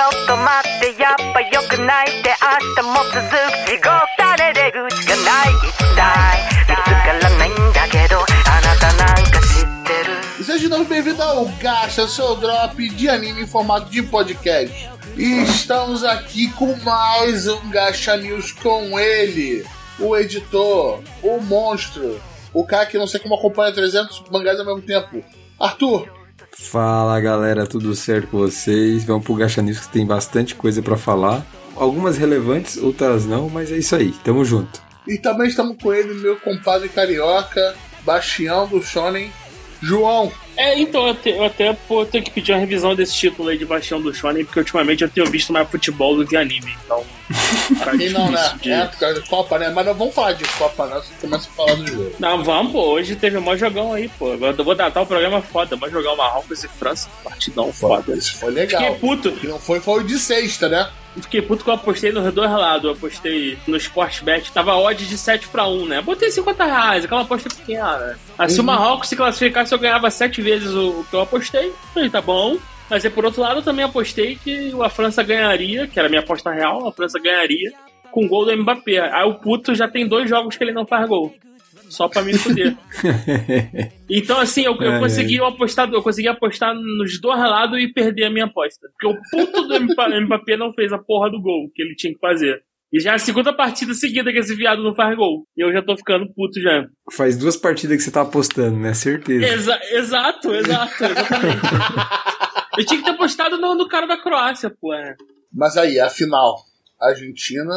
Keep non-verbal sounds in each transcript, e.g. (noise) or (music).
ょっと待ってやっぱ良くないって明日も続く地獄だね出口がない一体見つからないんだけどあなたなんか知ってる E Seja de novo bem-vindo ao Gacha, seu drop de anime em formato de podcast. E estamos aqui com mais um Gacha News com ele, o editor, o monstro, o cara que não sei como acompanha 300 mangás ao mesmo tempo. Arthur, Fala galera, tudo certo com vocês? Vamos pro Gacha News que tem bastante coisa pra falar. Algumas relevantes, outras não, mas é isso aí, tamo junto. e também estamos com ele, meu compadre carioca, bastião do Shonen, João. É, então, eu, te- eu até vou ter que pedir uma revisão desse título aí de Baixão do Shonen, porque ultimamente eu tenho visto mais futebol do que anime, então. (laughs) tá E não, né? de- É, por causa de Copa, né? Mas não vamos falar de Copa, não. Você começa a falar do jogo. Não, vamos, pô. Hoje teve um maior jogão aí, pô. Agora eu vou datar o programa foda. Vou jogar o Marrocos e França. Partidão foda. Isso foi legal. Fiquei puto. O que não foi, foi o de sexta, né? Fiquei puto que eu apostei nos dois lados. Eu apostei no Sportbet. Tava odds de 7 pra 1, né? Botei 50 reais, aquela aposta pequena. né? Aí se o Uhum. Marrocos se classificasse, eu ganhava 7 vezes o, o que eu apostei. Falei, tá bom. Mas aí, por outro lado, eu também apostei que a França ganharia, que era a minha aposta real, a França ganharia com gol do Mbappé. Aí o puto já tem dois jogos que ele não faz gol. Só pra me fuder. (laughs) Então, assim, eu, eu Ai, consegui apostar, eu consegui apostar nos dois lados e perder a minha aposta. Porque o puto do Mba- (laughs) Mbappé não fez a porra do gol que ele tinha que fazer. E já é a segunda partida seguida que esse viado não faz gol. E eu já tô ficando puto já. Faz duas partidas que você tá apostando, né? Certeza. Exa- exato, exato, exatamente. (laughs) eu tinha que ter apostado no, no cara da Croácia, pô. é. Mas aí, afinal, Argentina.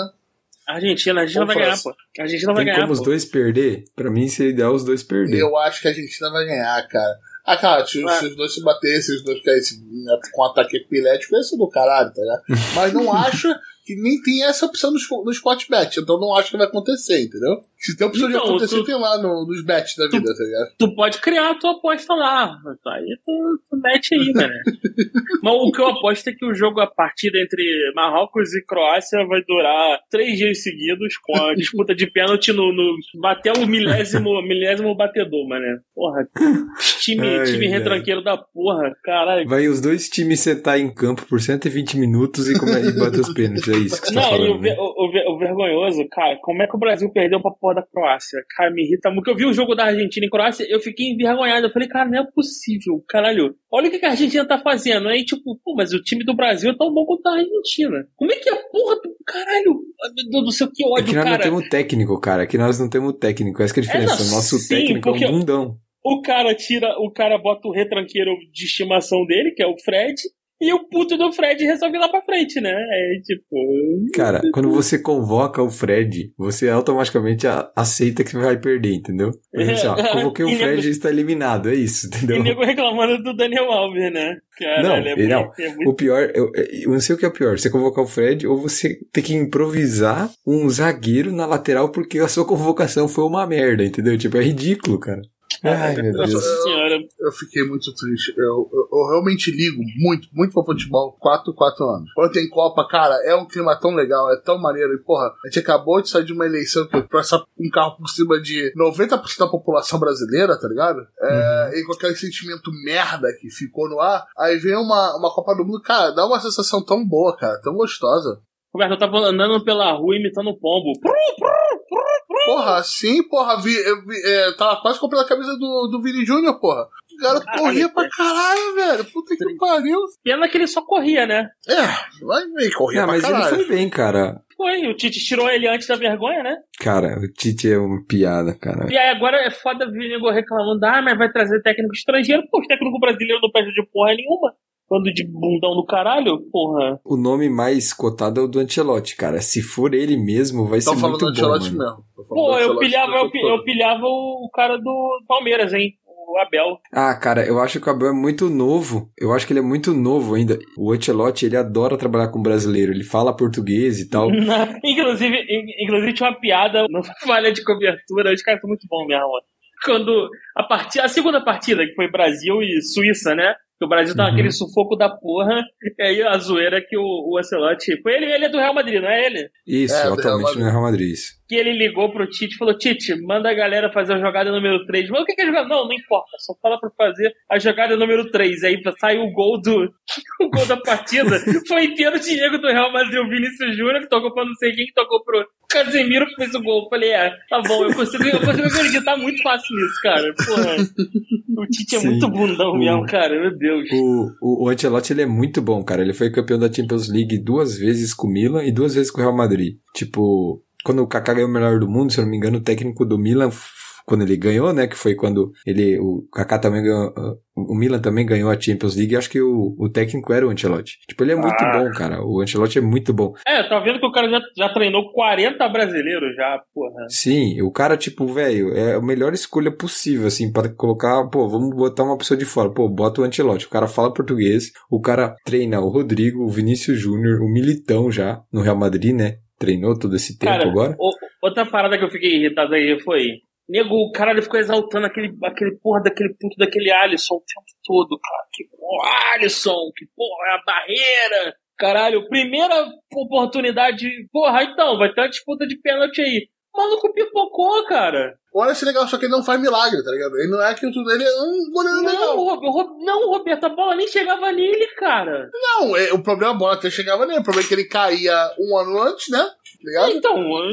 Argentina, a Argentina vai ganhar, França. pô. A Argentina vai Tem ganhar, como os pô. dois perder? Pra mim seria ideal os dois perder. Eu acho que a Argentina vai ganhar, cara. Ah, cara, se, Ah. se os dois se baterem, se os dois caíssem com ataque epilético, ia ser do caralho, tá ligado? (laughs) Mas não acho que nem tem essa opção no, no Sportbet, então não acho que vai acontecer, entendeu? Se tem opção de Então, acontecer, tu- tem lá no- nos bets da vida, tá ligado? tu pode criar a tua aposta lá. Aí tu, tu mete aí, (laughs) né? Mas o que eu aposto é que o jogo, a partida entre Marrocos e Croácia vai durar três dias seguidos, com a (laughs) disputa de pênalti no. no bater o milésimo, (laughs) milésimo batedor, mano. Porra, time, Ai, time retranqueiro da porra, caralho. Vai os dois times sentar em campo por 120 minutos e, come- e bater os pênaltis. É isso que você tá Não, e o, falando. ve- né? o, o o vergonhoso, cara, como é que o Brasil perdeu pra porra da Croácia? Cara, me irrita muito. Eu vi o jogo da Argentina e Croácia, eu fiquei envergonhado. Eu falei, cara, não é possível, caralho. Olha o que que a Argentina tá fazendo. Aí, tipo, pô, mas o time do Brasil é tão bom quanto a Argentina. Como é que a porra do. Caralho, meu Deus do céu, que É ódio, que nós cara. não temos técnico, cara. Aqui nós não temos técnico. Essa que é a diferença. não, o nosso sim, técnico é um bundão. O cara tira, o cara bota o retranqueiro de estimação dele, que é o Fred, e o puto do Fred resolve ir lá pra frente, né? É tipo. Cara, quando você convoca o Fred, você automaticamente aceita que vai perder, entendeu? Exemplo, assim, ó, É, convoquei o (laughs) e Fred e está eliminado, é isso, E entendeu? nego reclamando do Daniel Alves, né? Caralho, Não, é e não. é muito O pior, eu, eu não sei o que é pior, você convocar o Fred ou você ter que improvisar um zagueiro na lateral porque a sua convocação foi uma merda, entendeu? Tipo, é ridículo, cara. Ai, meu Deus. Nossa senhora. Eu fiquei muito triste. Eu, eu, eu realmente ligo muito, muito pro futebol. 4, 4 anos. Quando tem Copa, cara, é um clima tão legal, é tão maneiro. E, porra, a gente acabou de sair de uma eleição que passar um carro por cima de 90% da população brasileira, tá ligado? É, E com aquele sentimento merda que ficou no ar. Aí vem uma, uma Copa do Mundo, cara, dá uma sensação tão boa, cara, tão gostosa. Roberto, eu tava andando pela rua imitando o pombo. Porra, sim, porra, vi, eu vi- é, tava quase comprando a camisa do, do Vini Júnior, porra. O cara corria pra é. caralho, velho. Puta que pariu. Pena que ele só corria, né? É, vai ver, corria Ah, pra mas caralho. ele foi bem, cara. Foi, o Tite tirou ele antes da vergonha, né? Cara, o Tite é uma piada, cara. E aí agora é foda ver nego reclamando, ah, mas vai trazer técnico estrangeiro. Pô, os técnicos brasileiros não perdem de porra nenhuma. Quando de bundão do caralho, porra. O nome mais cotado é o do Ancelotti, cara. Se for ele mesmo, vai Tô ser falando muito do bom, mesmo. Tô falando Pô, do eu Ancelotti pilhava, o eu, tempo pi- todo. eu pilhava o cara do Palmeiras, hein? O Abel. Ah, cara, eu acho que o Abel é muito novo. Eu acho que ele é muito novo ainda. O Ancelotti, ele adora trabalhar com brasileiro. Ele fala português e tal. (laughs) inclusive, in- inclusive tinha uma piada no (laughs) falha de cobertura, os caras são muito bons mesmo. mano. Quando a, partida, a segunda partida, que foi Brasil e Suíça, né? Que o Brasil tava Uhum. aquele sufoco da porra. (laughs) E aí a zoeira que o, o Ancelotti. Foi ele, ele é do Real Madrid, não é ele? Isso, É, do Real atualmente Madrid. no Real Madrid. Isso. Que ele ligou pro Tite e falou: Tite, manda a galera fazer a jogada número 3. Mas o que, que é jogada? Não, não importa, só fala pra fazer a jogada número 3. Aí sai o gol do. (laughs) o gol da partida. Foi inteiro o Diego do Real Madrid, o Vinícius Júnior, que tocou pra não sei quem, que tocou pro Casemiro, que fez o gol. Eu falei, é, tá bom, eu consigo, eu consigo acreditar muito fácil nisso, cara. Porra. O Tite é Sim. muito bundão O- mesmo, cara, meu Deus. O, o, o Ancelotti ele é muito bom, cara. Ele foi campeão da Champions League duas vezes com o Milan e duas vezes com o Real Madrid. Tipo, quando o Kaká ganhou o melhor do mundo, se eu não me engano, o técnico do Milan, quando ele ganhou, né, que foi quando ele, o Kaká também ganhou, o Milan também ganhou a Champions League, acho que o, o técnico era o Ancelotti. Tipo, ele é muito Ah. bom, cara. O Ancelotti é muito bom. É, tá vendo que o cara já, já treinou 40 brasileiros já, porra. Sim, o cara, tipo, velho, é a melhor escolha possível, assim, para colocar, pô, vamos botar uma pessoa de fora. Pô, bota o Ancelotti. O cara fala português, o cara treina o Rodrigo, o Vinícius Júnior, o Militão já, no Real Madrid, né? Treinou todo esse tempo Cara, agora. o- outra parada que eu fiquei irritado aí foi. Nego, o cara ele ficou exaltando aquele, aquele porra daquele puto daquele Alisson o tempo todo, cara. Que porra, Alisson, que porra, é a barreira. Caralho, primeira oportunidade. Porra, então, vai ter uma disputa de pênalti aí. O maluco pipocou, cara. Olha esse legal, só que ele não faz milagre, tá ligado? Ele não é aquilo tudo, ele é um goleiro Não, legal. Ro- Ro- não, Roberto, a bola nem chegava nele, cara. Não, é, o problema é a bola até chegava nele. O problema é que ele caía um ano antes, né? Tá ligado? Então, eu-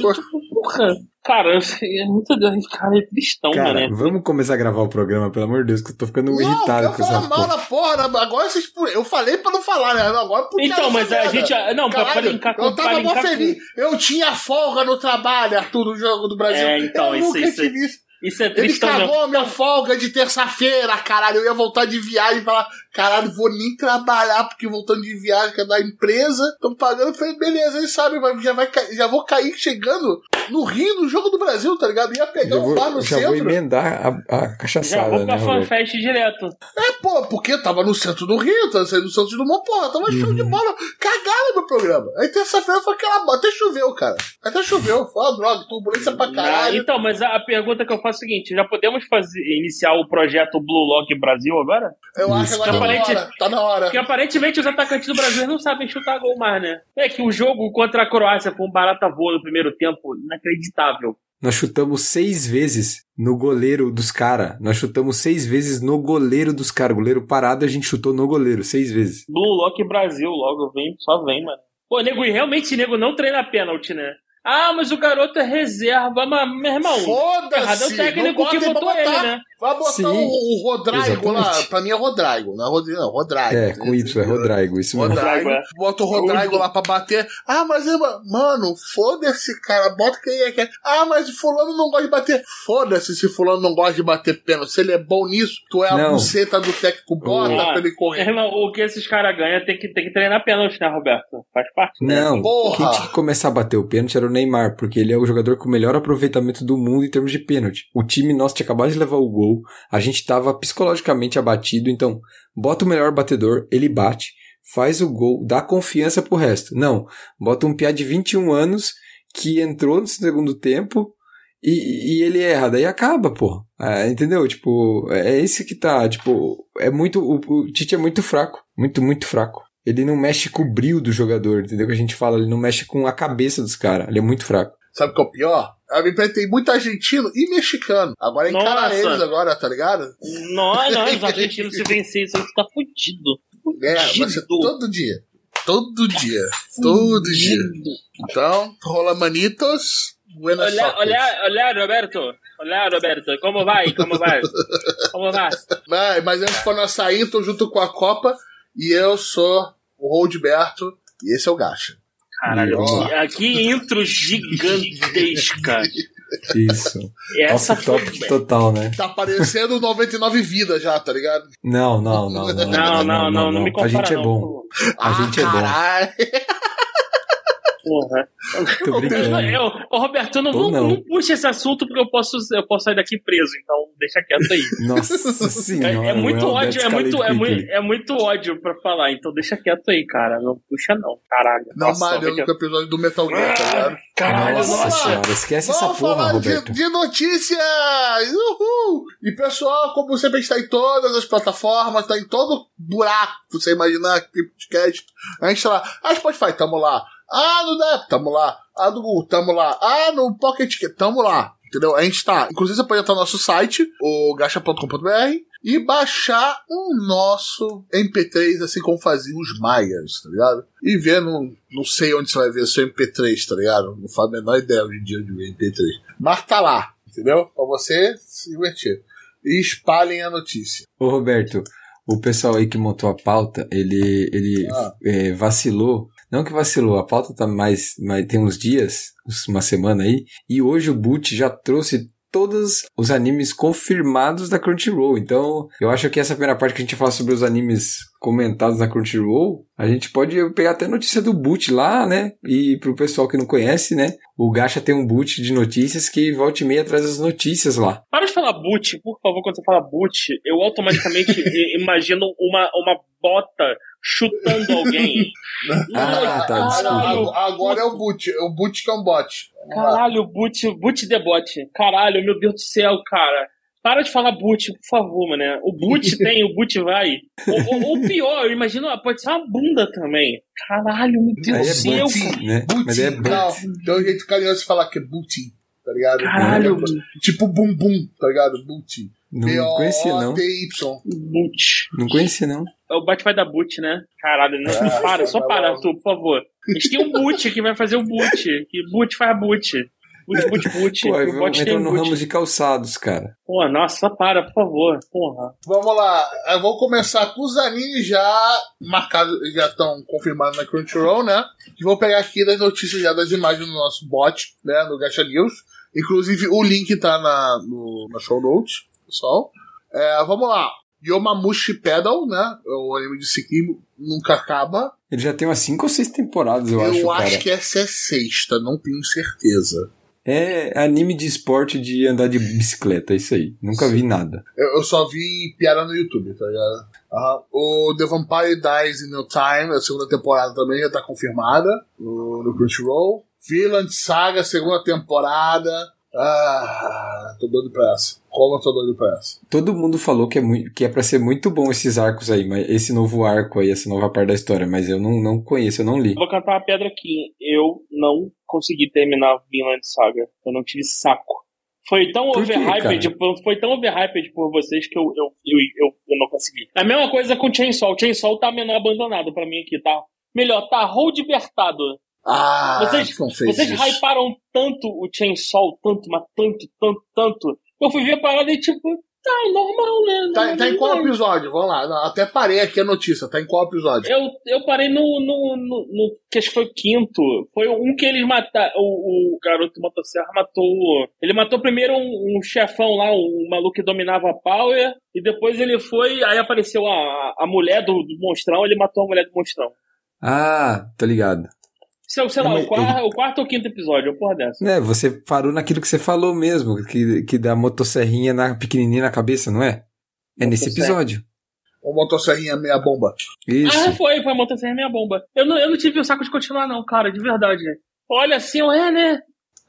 porra. Cara, é muito. Cara, é tristão, Cara, né? vamos começar a gravar o programa, pelo amor de Deus, que eu tô ficando Não, irritado eu com essa mal porra. da porra, né? agora vocês. Eu falei pra não falar, né? Agora podia Então, mas a merda. gente. Não, pra, pra Caralho, linkar com eu pra tava mó linkar com- feliz. Eu tinha folga no trabalho, Arthur, no jogo do Brasil. É, então, eu isso- nunca isso- isso. Isso é Ele tristão mesmo. cagou a minha folga de terça-feira, caralho. Eu ia voltar de viagem e falar, caralho, vou nem trabalhar porque voltando de viagem, que é da empresa, estão pagando. Eu falei, beleza, eles sabem, vai- já, vai, já vou cair chegando no Rio, no jogo do Brasil, tá ligado? Ia pegar Já um bar vou, no já vou centro. emendar a, a Já cachaçada, vou né, pra Roberto? fanfest direto. É, pô, porque eu tava no centro do Rio, tava saindo do centro do Dumont, porra, tava show Uhum. de bola, cagaram meu programa. Aí terça-feira foi aquela bola, até choveu, cara. Até choveu, foi uma droga, turbulência pra Ah, caralho. então, mas a, a pergunta que eu faço é a seguinte: já podemos fazer, iniciar o projeto Blue Lock Brasil agora? Eu acho que Agora tá na Aparente- hora, tá na hora. Porque aparentemente os atacantes do Brasil não sabem chutar gol mais, né? É que o jogo contra a Croácia foi um barata voa no primeiro tempo, inacreditável. Nós chutamos seis vezes no goleiro dos caras. Nós chutamos seis vezes no goleiro dos caras. Goleiro parado, a gente chutou no goleiro, seis vezes. Blue Lock Brasil, logo vem, só vem, mano. Pô, nego, e realmente nego não treina pênalti, né? Ah, mas o garoto é reserva, mas, meu irmão. Errado é Foda-se! o técnico que botou ele, né? Vai botar Sim, o, o Rodrigo lá. exatamente. Pra mim é Rodrigo, não é Rodrigo, não, Rodrigo. É, com Y, é Rodrigo, isso mesmo. Rodrigo, é. bota o Rodrigo lá pra bater. Ah, mas eu, mano, foda-se, cara, bota quem é que é. Ah, mas fulano não gosta de bater. Foda-se se fulano não gosta de bater pênalti. Se ele é bom nisso, tu é a Não. buceta do técnico, bota Ah, pra ele correr. Irmão, o que esses caras ganham tem que, tem que treinar pênalti, né, Roberto? Faz parte. né? Não, Porra! quem tinha que começar a bater o pênalti era o Neymar, porque ele é o jogador com o melhor aproveitamento do mundo em termos de pênalti. O time nosso tinha acabado de levar o gol, a gente tava psicologicamente abatido, então bota o melhor batedor, ele bate, faz o gol, dá confiança pro resto. Não, bota um piá de 21 anos que entrou no segundo tempo e, e ele erra, daí acaba, pô. Ah, entendeu? Tipo, é esse que tá, tipo, é muito, o, o Tite é muito fraco, muito, muito fraco. Ele não mexe com o brilho do jogador, entendeu? Que a gente fala, ele não mexe com a cabeça dos caras, ele é muito fraco. Sabe o que é o pior? A minha empresa tem muito argentino e mexicano. Agora encara eles agora, tá ligado? Não, não, os (laughs) argentinos se vencer isso aí, tu tá fudido. É, vai ser todo dia. Todo dia. Todo dia. Então, rola manitos. Buenas Olha, olha, olha, Roberto. Olha, Roberto, como vai? Como vai? Como vai? Vai, mas antes pra nós sair, tô junto com a Copa e eu sou o Roldberto e esse é o Gacha. Caralho, aqui, aqui intro gigantesca. Isso. Essa Nossa, top foi. total, né? Tá parecendo 99 vidas já, tá ligado? Não, não, não, não. Não, não, não, não, me compara. A gente é não, bom. A ah, gente é bom. Porra. Tô brincando. Eu, ô, Roberto, não, Ou vou, não. não puxa esse assunto porque eu posso, eu posso sair daqui preso, então deixa quieto aí. (laughs) Nossa É, senhora. é muito o ódio, é muito, é, muito, é muito ódio pra falar, então deixa quieto aí, cara. Não puxa não, caralho. Não, Mario, que- episódio do Metal Gear, tá ligado? Caralho, Nossa nossa. senhora, esquece essa Vamos porra, falar de, Roberto. de notícias! Uhul! E pessoal, como sempre, está em todas as plataformas, está em todo buraco, você imaginar que podcast. A gente tá lá. A Spotify, tamo lá. Ah, no Dep, tamo lá. Ah, do Google, tamo lá. Ah, no Pocket, tamo lá. Entendeu? A gente tá. Inclusive, você pode entrar no nosso site, o gacha.com.br, e baixar o nosso MP3, assim como faziam os Maias, tá ligado? E ver, no, não sei onde você vai ver seu MP3, tá ligado? Não faço a menor ideia hoje em dia de ver MP3. Mas tá lá, entendeu? Pra você se divertir. E espalhem a notícia. Ô Roberto, o pessoal aí que montou a pauta, ele, ele Ah. é, vacilou. Não que vacilou, a pauta tá mais, mais. tem uns dias, uma semana aí, e hoje o Boot já trouxe todos os animes confirmados da Crunchyroll. Então, eu acho que essa primeira parte que a gente fala sobre os animes comentados na Crunchyroll, a gente pode pegar até notícia do Boot lá, né? E pro pessoal que não conhece, né? O Gacha tem um boot de notícias que volta e meia traz as notícias lá. Para de falar boot, por favor, quando você fala boot, eu automaticamente (laughs) imagino uma, uma bota chutando alguém. (laughs) Ah, tá, desculpa. Agora, é o boot. É o boot que é um bot. Caralho, boot, boot de bote. Caralho, meu Deus do céu, cara. Para de falar boot, por favor, mané. O boot (laughs) tem, o boot vai. Ou, ou- ou pior, eu imagino, pode ser uma bunda também. Caralho, meu Deus Aí do é céu, boot, né? Mas é Booty. boot. Não, tem um jeito carinhoso de falar que é booty, tá ligado? Caralho, É, tipo bum bum, tá ligado? Booty. Não conhecia, não. Boot. Não conhecia, não. O bot vai dar boot, né? Caralho, não. Ah, para, (laughs) só para. Arthur, por favor. A gente tem um boot que vai fazer o boot. Que boot faz boot. Boot, boot, boot. Pô, o vamos bot tem entrar um no ramo de calçados, cara. Pô, nossa, só para, por favor. Porra. Vamos lá, eu vou começar com os animes já marcados, já estão confirmados na Crunchyroll, né? E vou pegar aqui das notícias já das imagens do nosso bot, né? No Gacha News. Inclusive o link tá na, no, na show notes, pessoal. É, vamos lá. Yomamushi Pedal, né? O anime de ciclismo nunca acaba. Ele já tem umas 5 ou 6 temporadas, eu, acho, cara. que essa é sexta, não tenho certeza. É anime de esporte de andar de bicicleta, é isso aí. Nunca vi nada. Eu, eu só vi piada no YouTube, tá ligado? Aham. O The Vampire Dies in No Time, a segunda temporada também já tá confirmada no, no Crunchyroll. Villain Saga, segunda temporada. Ah, tô doido pra essa. Como eu tô doido pra essa? Todo mundo falou que é, muito, que é pra ser muito bom esses arcos aí, mas esse novo arco aí, essa nova parte da história, mas eu não, não conheço, eu não li. Vou cantar uma pedra aqui. Eu não consegui terminar Vinland Saga. Eu não tive saco. Foi tão Por overhyped, por- foi tão overhyped por vocês que eu, eu, eu, eu, eu não consegui. A mesma coisa com o Chainsaw. O Chainsaw tá menor abandonado pra mim aqui, tá? Melhor, tá Hold Libertado. Ah, Vocês- fez Vocês isso. hyparam tanto o Chainsaw, tanto, mas tanto, tanto, tanto. Eu fui ver a parada e tipo, tá normal, né? Tá, tá em qual episódio? Vamos lá. Não, até parei aqui a notícia. Tá em qual episódio? Eu, eu parei no, no, no, no- que acho que foi o quinto. Foi um que eles mataram. O, o garoto motosserra matou. Ele matou primeiro um, um chefão lá, um maluco que dominava a Power. E depois ele foi. Aí apareceu a, a mulher do, do monstrão. Ele matou a mulher do monstrão. Ah, tá ligado. Sei, sei lá, Mas o, quarto, o quarto ou quinto episódio, uma porra dessa. Né, você parou naquilo que você falou mesmo, que, que dá motosserrinha na, pequenininha na cabeça, não é? É nesse episódio. O motosserrinha meia bomba. Isso. Ah, foi, foi a motosserra minha bomba. Eu não, eu não tive o saco de continuar, não, cara, de verdade. Olha assim, eu, é, né?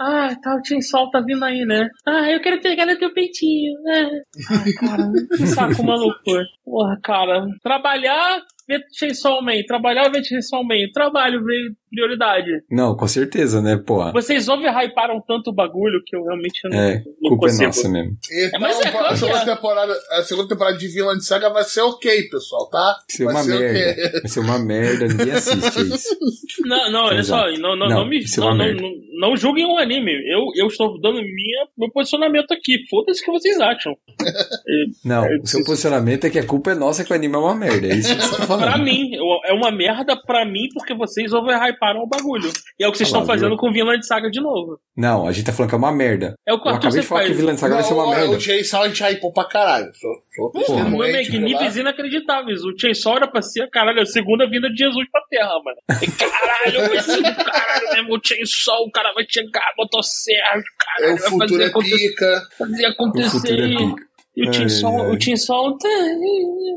Ah, tá, o Chainsaw tá vindo aí, né? Ah, eu quero pegar no teu peitinho, né? Ai, cara, que saco (laughs) maluco. Porra, cara, trabalhar, ver Chainsaw Man, trabalhar, ver Chainsaw Man, trabalho, ver prioridade. Não, com certeza, né, porra. Vocês overhyparam tanto o bagulho que eu realmente não, É, não culpa é consigo. nossa mesmo. Então, mas é claro a, segunda é. temporada, a segunda temporada de Vinland Saga vai ser ok, pessoal, tá? Vai ser Vai uma ser o merda. quê? Vai ser uma merda, ninguém assiste é isso. (laughs) Não, não, olha só, não, não, Não, não, me, é não, uma não, não, julguem o anime. Eu, eu estou dando minha, meu posicionamento aqui. Foda-se o que vocês acham. (laughs) Não, É, o seu posicionamento é que a culpa é nossa que o anime é uma merda. É isso que você tá (laughs) falando. Pra mim, é uma merda pra mim porque vocês overhyparam o bagulho. E é o que vocês estão fazendo viu? com Vinland Saga de novo. Não, a gente tá falando que é uma merda. É o que o Eu Arthur acabei de falar que faz. Vinland Saga vai ser uma merda. O Chainsaw a gente hypou pra caralho. Só, só meu amigo, níveis inacreditáveis. O Chainsaw era pra ser, caralho, a segunda vinda de Jesus pra Terra, mano. E, caralho, vai ser do caralho mesmo. O Chainsaw, o cara vai chegar, motosserra, É, caralho, o vai fazer é acontecer. pica. fazer O acontecer. futuro é pica. E o Chainsaw, ai. o Chainsaw tá,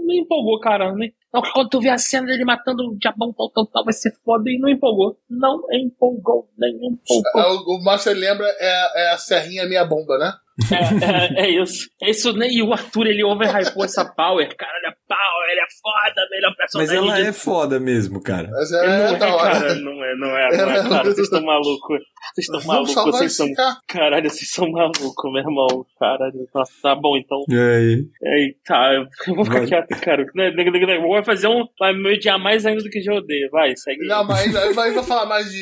me empolgou, cara. Não, quando tu vê a cena dele matando o diabão tal, tal, tal, vai ser foda e não empolgou. Não empolgou, nem empolgou. O, o Master lembra é, é a serrinha meia bomba, né? É, é, é isso. É isso, né? E o Arthur, ele overhypou essa Power. Cara, ele é Power, ele é foda, melhor Mas personagem. ela de é foda mesmo, cara. Mas Ele é, não da é, hora. cara, não é, não é, não é, cara. Vocês estão malucos. Vocês estão malucos, vocês são. Caralho, vocês são malucos, meu irmão. Caralho, nossa, tá bom então. E aí? Aí, tá, eu vou ficar quieto, cara. Né, né, né, Vou fazer um. Vai me odiar mais ainda do que já odeio. Vai, segue. Não, mas mas vai vai falar mais de,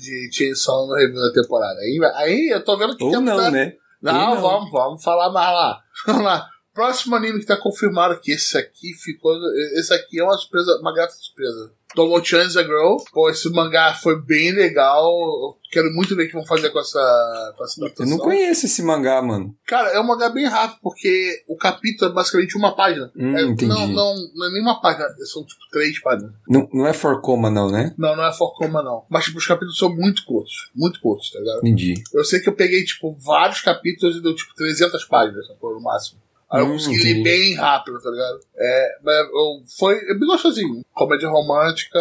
de Chainsaw no review da temporada. Aí, aí eu tô vendo que Ou tem não, muita- né? Não, não. vamos, vamos falar mais lá. (laughs) Vamos lá. Próximo anime que tá confirmado aqui. Esse aqui ficou. Esse aqui é uma surpresa, uma grata surpresa. Tomo-chan is a Girl. Pô, esse mangá foi bem legal. Eu quero muito ver o que vão fazer com essa, com essa Eu adaptação. não conheço esse mangá, mano. Cara, é um mangá bem rápido, porque o capítulo é basicamente uma página. Hum, É, entendi. não, não, não é nem uma página, são tipo três páginas. Não, não é Forcoma, não, né? Não, não é Forcoma, não. Mas, tipo, os capítulos são muito curtos. Muito curtos, tá ligado? Entendi. Eu sei que eu peguei, tipo, vários capítulos e deu, tipo, 300 páginas, no máximo. Aí eu consegui ler bem rápido, tá ligado? É, mas eu, foi é bem gostosinho. Comédia romântica,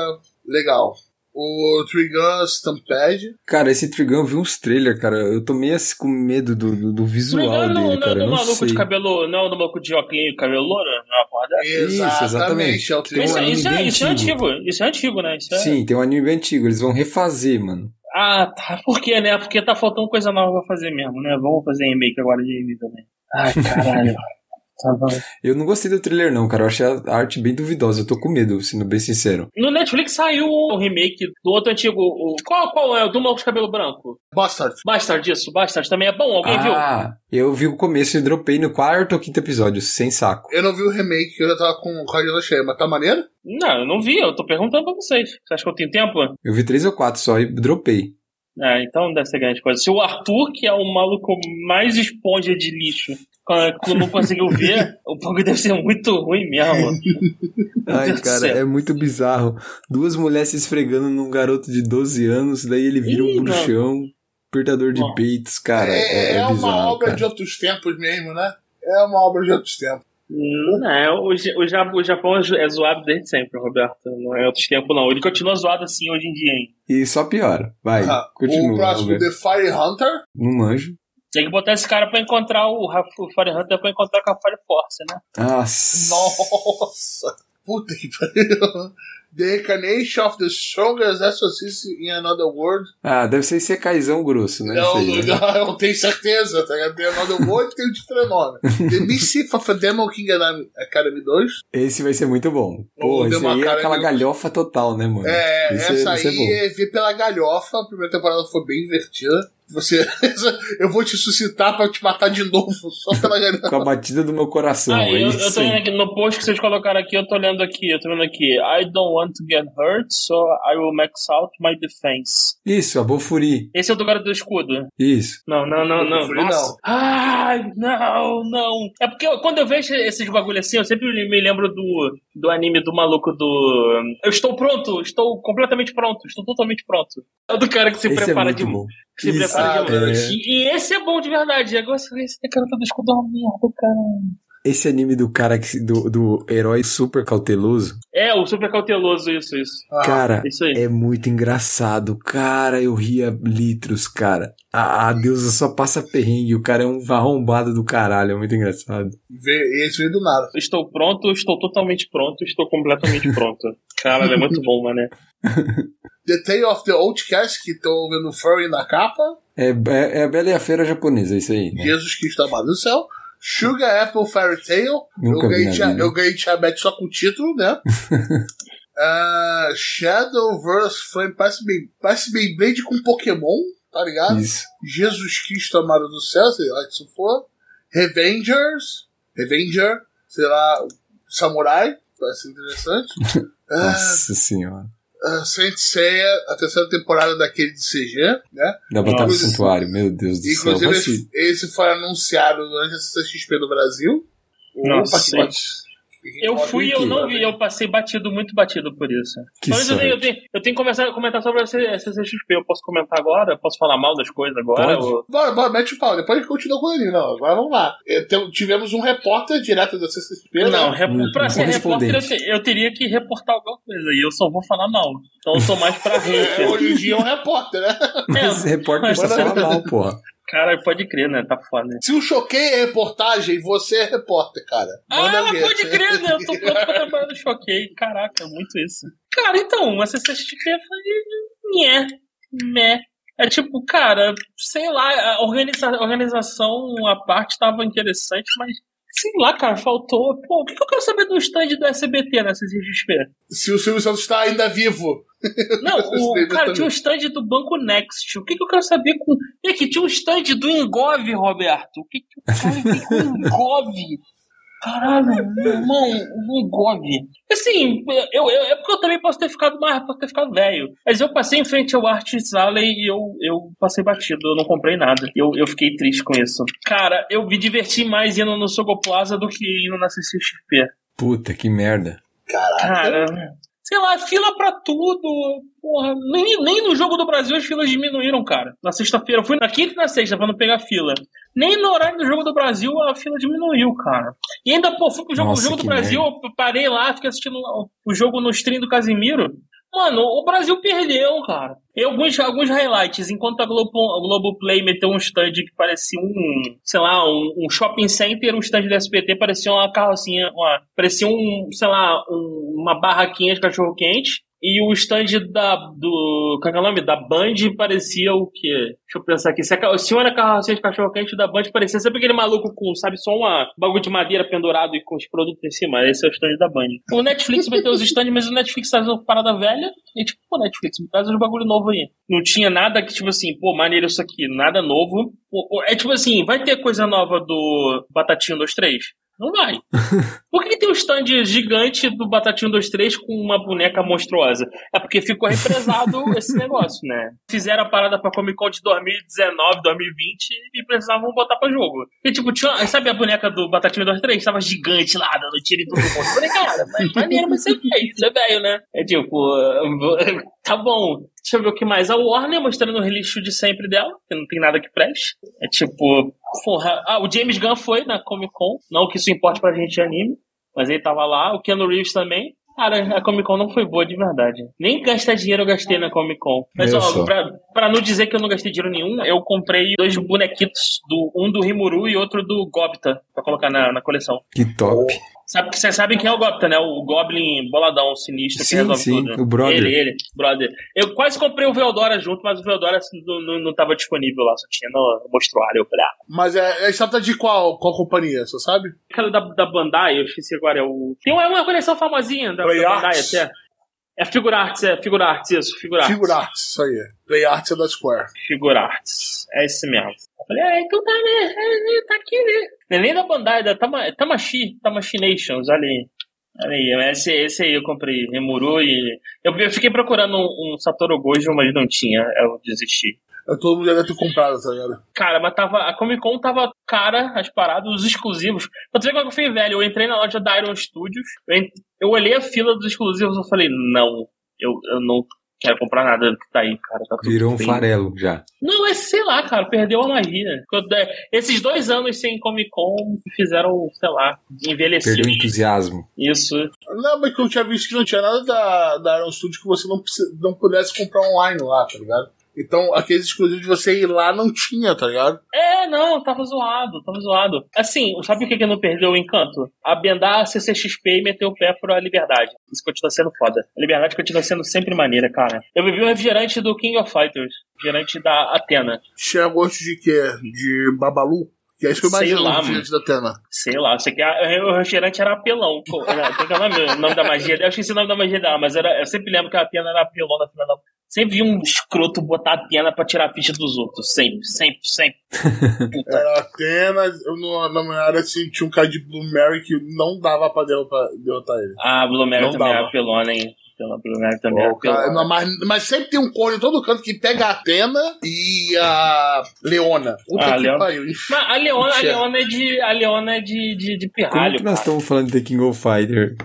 legal. O Trigun Stampede. Cara, esse Trigun eu vi uns trailers, cara. Eu tô meio assim com medo do, do, do Não, visual não, não, dele, não, cara. é Eu do não maluco sei. de cabelo. Não, é do maluco de óculos e cabelo louro? Não é? Isso, exatamente. é o Tem um Isso, anime isso, é, isso é antigo. Isso é antigo, né? Isso é... Sim, tem um anime bem antigo. Eles vão refazer, mano. Ah, tá. Por quê, né? Porque tá faltando coisa nova pra fazer mesmo, né? Vamos fazer remake agora de anime também. Ai, caralho. (laughs) tá bom. Eu não gostei do trailer, não, cara. Eu achei a arte bem duvidosa. Eu tô com medo, sendo bem sincero. No Netflix saiu o remake do outro antigo. O... Qual, qual é? O do maluco de cabelo branco? Bastard. Bastard, isso. Bastard também é bom. Alguém viu? ah, eu vi o começo e dropei no quarto ou quinto episódio, sem saco. Eu não vi o remake, que eu já tava com, a agenda cheia, mas tá maneiro? Não, eu não vi. Eu tô perguntando pra vocês. Você acha que eu tenho tempo? Eu vi três ou quatro só e dropei. Ah, então deve ser grande coisa. Se o Arthur, que é o maluco mais esponja de lixo, quando quando não conseguiu ver, o bagulho deve ser muito ruim mesmo. (laughs) Meu Ai, cara, é muito bizarro. Duas mulheres se esfregando num garoto de 12 anos, daí ele vira Ih, um bruxão, apertador de Não. peitos, cara. É, é é uma bizarro, obra cara. de outros tempos mesmo, né? É uma obra de outros tempos. Não, o, Ja- o, o Japão é zo- é zoado desde sempre, Roberto. Não é outros tempos, não. Ele continua zoado assim hoje em dia, hein? E só piora. Vai, Ah, continua. o próximo, Roberto. The Fire Hunter. Não manjo. Tem que botar esse cara pra encontrar o, o Fire Hunter pra encontrar com a Fire Force, né? Nossa. Nossa! Puta que pariu. The Incarnation of the Strongest Exorcist in Another World. Ah, deve ser Sekaizão grosso, né? Não, aí, né? não, eu tenho certeza, tá ligado? Tem Another World e tem o diferente nome. The Mischief of a Demon King Academy 2. Esse vai ser muito bom. Pô, Ou esse aí é aquela de- galhofa total, né, mano? É, Esse essa esse aí é ver pela galhofa. A primeira temporada foi bem divertida. Você, (laughs) eu vou te suscitar pra te matar de novo, só pela galhofa. (laughs) Com a batida do meu coração. Ah, é eu, eu tô vendo aqui no post que vocês colocaram aqui, eu tô lendo aqui, eu tô vendo aqui. I don't want to get hurt, so I will max out my defense. Isso, a Bofuri. Esse é o do cara do escudo. Isso. Não, não, não, não. Bofuri, não. Ai, não, não. É porque eu- quando eu vejo esses bagulho assim, eu sempre me lembro do, do anime do maluco do. Eu estou pronto, estou completamente pronto, estou totalmente pronto. É o do cara que se Esse é prepara muito de bom. Se Isso, prepara ah, é. E, e esse é bom de verdade. Agora esse cara do escudo é uma merda, cara. Esse anime do cara que, do, do herói super cauteloso, É, o super cauteloso, isso, isso. Ah, cara, Isso aí. é muito engraçado. Cara, eu ria litros, cara. A, a deusa só passa perrengue. O cara é um arrombado do caralho. É muito engraçado. vê- esse veio do nada. Estou pronto, estou totalmente pronto, estou completamente pronto. (laughs) Cara, é muito bom, mané. (laughs) The Tale of the Outcast, que tô vendo o Furry na capa. É, é, é a Bela e a Feira japonesa, isso aí. Né? Jesus Cristo amado do céu. Sugar Apple Fairy Tale. Nunca eu, ganhei tia, eu ganhei Tiamat só com o título, né? (laughs) Ah, Shadowverse Flame. Parece, bem, parece Beyblade com Pokémon, tá ligado? Isso. Jesus Cristo amado do céu, sei lá que isso for. Revengers. Revenger. Sei lá. Samurai. Parece interessante. (laughs) Nossa senhora. Ah, Saint Seiya, a terceira temporada daquele de CG, né? Da Batalha do Santuário, meu Deus do céu. Inclusive, esse, se- esse foi anunciado durante a CCXP do Brasil. Nossa, Opa, Eu fui e eu não vi, eu passei batido, muito batido por isso. Que Mas eu tenho, eu, tenho, eu tenho que começar a comentar sobre a CCXP. Eu posso comentar agora? Posso falar mal das coisas agora? Pode. Ou- Bora, bora, mete o pau. Depois a gente continua com ele. Não, agora vamos lá. Tem- tivemos um repórter direto da CCXP. Não, né? rep... Pra ser repórter eu, correspondente. te- eu teria que reportar alguma coisa e eu só vou falar mal. Então eu sou mais pra (laughs) É, hater. hoje em dia é um repórter, né? Mas repórter só mas- fala mal, porra. Cara, pode crer, né? Tá foda. Se o Choquei é reportagem, você é repórter, cara. Manda ah, ver. pode crer, né? Eu tô pronto pra trabalhar no Choquei. Caraca, muito isso. Cara, então, a CCXP foi... Nhé. Mé. É tipo, cara, sei lá, a organiza organização, a parte tava interessante, mas sei lá, cara, faltou. Pô, o que eu quero saber do stand do SBT nessa CXP? Se o Silvio Santos está ainda vivo. (laughs) Não, o, cara, tinha um stand do Banco Next. O que, que eu quero saber com. E aqui, tinha um stand do Engov, Roberto. O que, que o cara tem com o Caralho, irmão, um Gog. Assim, eu, eu, é porque eu também posso ter ficado mais, posso ter ficado velho. Mas eu passei em frente ao Artist Alley e eu, eu passei batido, eu não comprei nada. Eu, eu fiquei triste com isso. Cara, eu me diverti mais indo no Sogo Plaza do que indo na CCXP. Puta, que merda. Caraca. Cara, sei lá, fila pra tudo. Porra, nem, nem no Jogo do Brasil as filas diminuíram, cara. Na sexta-feira, eu fui na quinta e na sexta pra não pegar fila. Nem no horário do Jogo do Brasil a fila diminuiu, cara. E ainda, pô, fui pro Jogo, Nossa, jogo do Brasil, eu parei lá, fiquei assistindo o jogo no stream do Casimiro. Mano, o Brasil perdeu, cara. E alguns, alguns highlights. Enquanto a Globo, a Globo Play meteu um stand que parecia um, sei lá, um, um shopping center, um stand do SBT parecia uma carrocinha, uma, parecia um, sei lá, um, uma barraquinha de cachorro-quente. E o stand da, do. Qual é o nome? Da Band parecia o quê? Deixa eu pensar aqui. Se, a, se uma era carrocinha de cachorro quente da Band, parecia sempre aquele maluco com, sabe, só uma bagulho de madeira pendurado e com os produtos em cima. Esse é o stand da Band. O Netflix meteu os stands, mas o Netflix traz uma parada velha. E tipo, pô, Netflix, me traz uns bagulho novo aí. Não tinha nada que, tipo assim, pô, maneiro isso aqui, nada novo. É tipo assim, vai ter coisa nova do Batatinho 23? Não vai. Por que tem um stand gigante do Batatinho 23 com uma boneca monstruosa? É porque ficou represado (laughs) esse negócio, né? Fizeram a parada pra Comic Con de 2019, 2020 e precisavam botar pra jogo. E tipo, tinha, sabe a boneca do Batatinho 23? Tava gigante lá, dando tiro em todo mundo. Eu falei, cara, mas maneiro, mas você é velho, você é velho, né? É tipo, tá bom. Deixa eu ver o que mais. A Warner mostrando o release de sempre dela, que não tem nada que preste. É tipo, porra. Ah, o James Gunn foi na Comic Con. Não que isso importe pra gente de anime, mas ele tava lá. O Keanu Reeves também. Cara, a Comic Con não foi boa de verdade. Nem gastar dinheiro eu gastei na Comic Con. Mas, Olha ó, pra, pra não dizer que eu não gastei dinheiro nenhum, eu comprei dois bonequitos, do, um do Rimuru e outro do Gobita, pra colocar na, na coleção. Que top. Sabe, vocês sabem quem é o Gobita, né? O Goblin boladão, sinistro, que Sim, resolve sim, tudo. o brother. Ele, ele, brother. Eu quase comprei o Veldora junto, mas o Veldora assim, não, não, não tava disponível lá, só tinha no, no mostruário. Eu falei, ah, Mas é, é estátua de qual, qual companhia, você sabe? aquela da, da Bandai, eu esqueci agora, é o... Tem uma, uma coleção famosinha da, da Bandai até. É Figure Arts, é Figure Arts, isso, Figure Arts. Figure Arts, isso aí. Play Arts é da Square. Figure Arts. É esse mesmo. Eu falei, é, então tá, né? É, é, tá aqui, né? Não é nem da Bandai, é da Tama, Tamashi, Tamashi Nations, olha aí. Olha aí, esse, esse aí eu comprei, Remuru e... Eu, eu fiquei procurando um, um Satoru Gojo, mas não tinha, eu desisti. Todo mundo deve ter comprado, tá ligado? Cara, mas tava, a Comic Con tava cara, as paradas, os exclusivos. Pra tu ver como eu fui velho, eu entrei na loja da Iron Studios, eu, ent- eu olhei a fila dos exclusivos e falei, não, eu, eu não quero comprar nada do que tá aí, cara. Tá tudo Virou um feio. farelo já. Não, é sei lá, cara, perdeu a magia. É, Esses dois anos sem Comic Con fizeram, sei lá, envelhecer. Perdeu o entusiasmo. Isso. Não, mas que eu tinha visto que não tinha nada da, da Iron Studio que você não, não pudesse comprar online lá, tá ligado? Então, aqueles exclusivos de você ir lá não tinha, tá ligado? É, não, tava zoado, tava zoado. Assim, sabe o que que não perdeu o encanto? Abendar a CCXP e meter o pé pra liberdade. Isso continua sendo foda. A liberdade continua sendo sempre maneira, cara. Eu bebi o refrigerante do King of Fighters. Refrigerante da Atena. Tinha gosto de quê? De Babalu? Que é isso que eu Sei imagino lá, no filme da Atena. Sei lá, sei que a- o refrigerante era apelão. Pô, Era, qual que é o nome, o nome da magia? Eu esqueci o nome da magia dela, mas era, eu sempre lembro que a Atena era apelão na final da. Sempre vi um escroto botar a Atena pra tirar a ficha dos outros. Sempre, sempre, sempre. (laughs) Puta Era Atena, eu no, na minha área tinha um cara de Blue Mary que não dava pra derrotar, ele. Ah, Blue Mary Não também dava. era apelona, hein? Pela Blue Mary também era Pô, cara, apelona. não, mas, mas sempre tem um corno em todo canto que pega a Atena e a Leona. Puta Ah, que Leona. pariu. Mas a Leona, a. Leona é de. A Leona é de, de, de Como pirralho. que nós cara. estamos falando de The King of Fighter?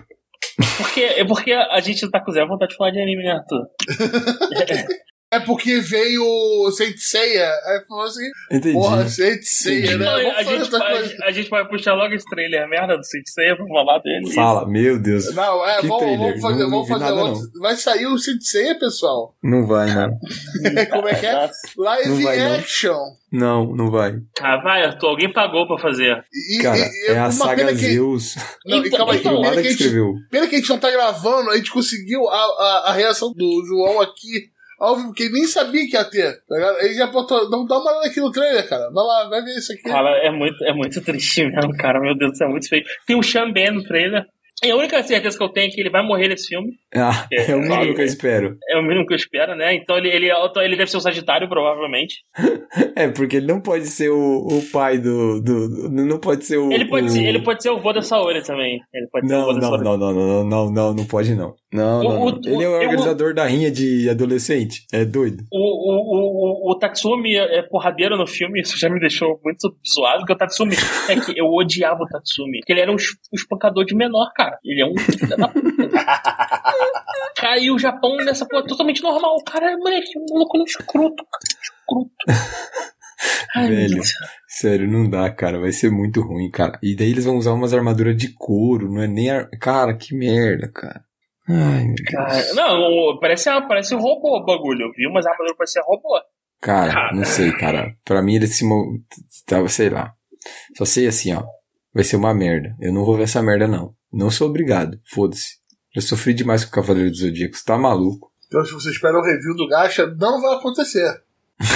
Porque, é porque a gente tá com zero vontade de falar de anime, né, Arthur? (laughs) É porque veio o Saint Seiya. Aí falou assim, Entendi. porra, Saint Seiya, né? Não, a, gente vai, coisa. a gente vai puxar logo esse trailer merda do Saint Seiya pra falar dele. Fala, meu Deus. Não, é, Que vamos, trailer? vamos fazer, Não- não vamos fazer nada, outro. Vai sair o Saint Seiya, pessoal. Não vai, não. (laughs) Como é que é? Live Não vai, não. action. Não, não vai. Ah, vai, Arthur, alguém pagou pra fazer. E, Cara, e- é a uma saga que, Zeus. Não, e Então, calma aí, então, pena que, a gente, escreveu. pena que a gente não tá gravando, a gente conseguiu a, a, a reação do João aqui ao vivo, porque ele nem sabia que ia ter, tá ligado? Ele já botou, não dá uma olhada aqui no trailer, cara. Vai lá, vai ver isso aqui. Cara, é muito, é muito triste mesmo, cara. Meu Deus céu, é muito feio. Tem o Ben no trailer. E a única certeza que eu tenho é que ele vai morrer nesse filme. Ah, é o mínimo que eu espero. É o mínimo que eu espero, né? Então ele, ele, então ele deve ser o Sagitário, provavelmente. (laughs) É, porque ele não pode ser o, o pai do, do, Não pode ser o. Ele pode, o... ser, ele pode ser o vô da Saori também. Ele pode ser o Não, vô da não, Saori. não, não, não, não, não, não pode não. Não, não, O- não. o- Ele é o eu- organizador da rinha de adolescente. É doido. O, o, o, o, Tatsumi é porradeiro no filme, (laughs) isso já me deixou muito zoado, porque o Tatsumi é que eu odiava o Tatsumi. Porque ele era um, um espancador de menor, cara. Ele é um filho da puta. Cara, e o Japão nessa porra totalmente normal. O cara é moleque, um maluco no escroto, cara. Escroto. Ai, Velho. Deus. Sério, não dá, cara. Vai ser muito ruim, cara. E daí eles vão usar umas armaduras de couro, não é nem. Ar... Cara, que merda, cara. Ai, meu Deus. Cara, não, o- parece, parece um robô o bagulho. Eu vi umas armaduras parecia robô. Cara, Cara. não sei, cara. Pra mim ele se. Tava, sei lá. Só sei assim, ó. Vai ser uma merda. Eu não vou ver essa merda, não. Não sou obrigado. Foda-se. Já sofri demais com o Cavaleiro dos Zodíacos. Tá maluco. Então, se você espera o review do Gacha, não vai acontecer.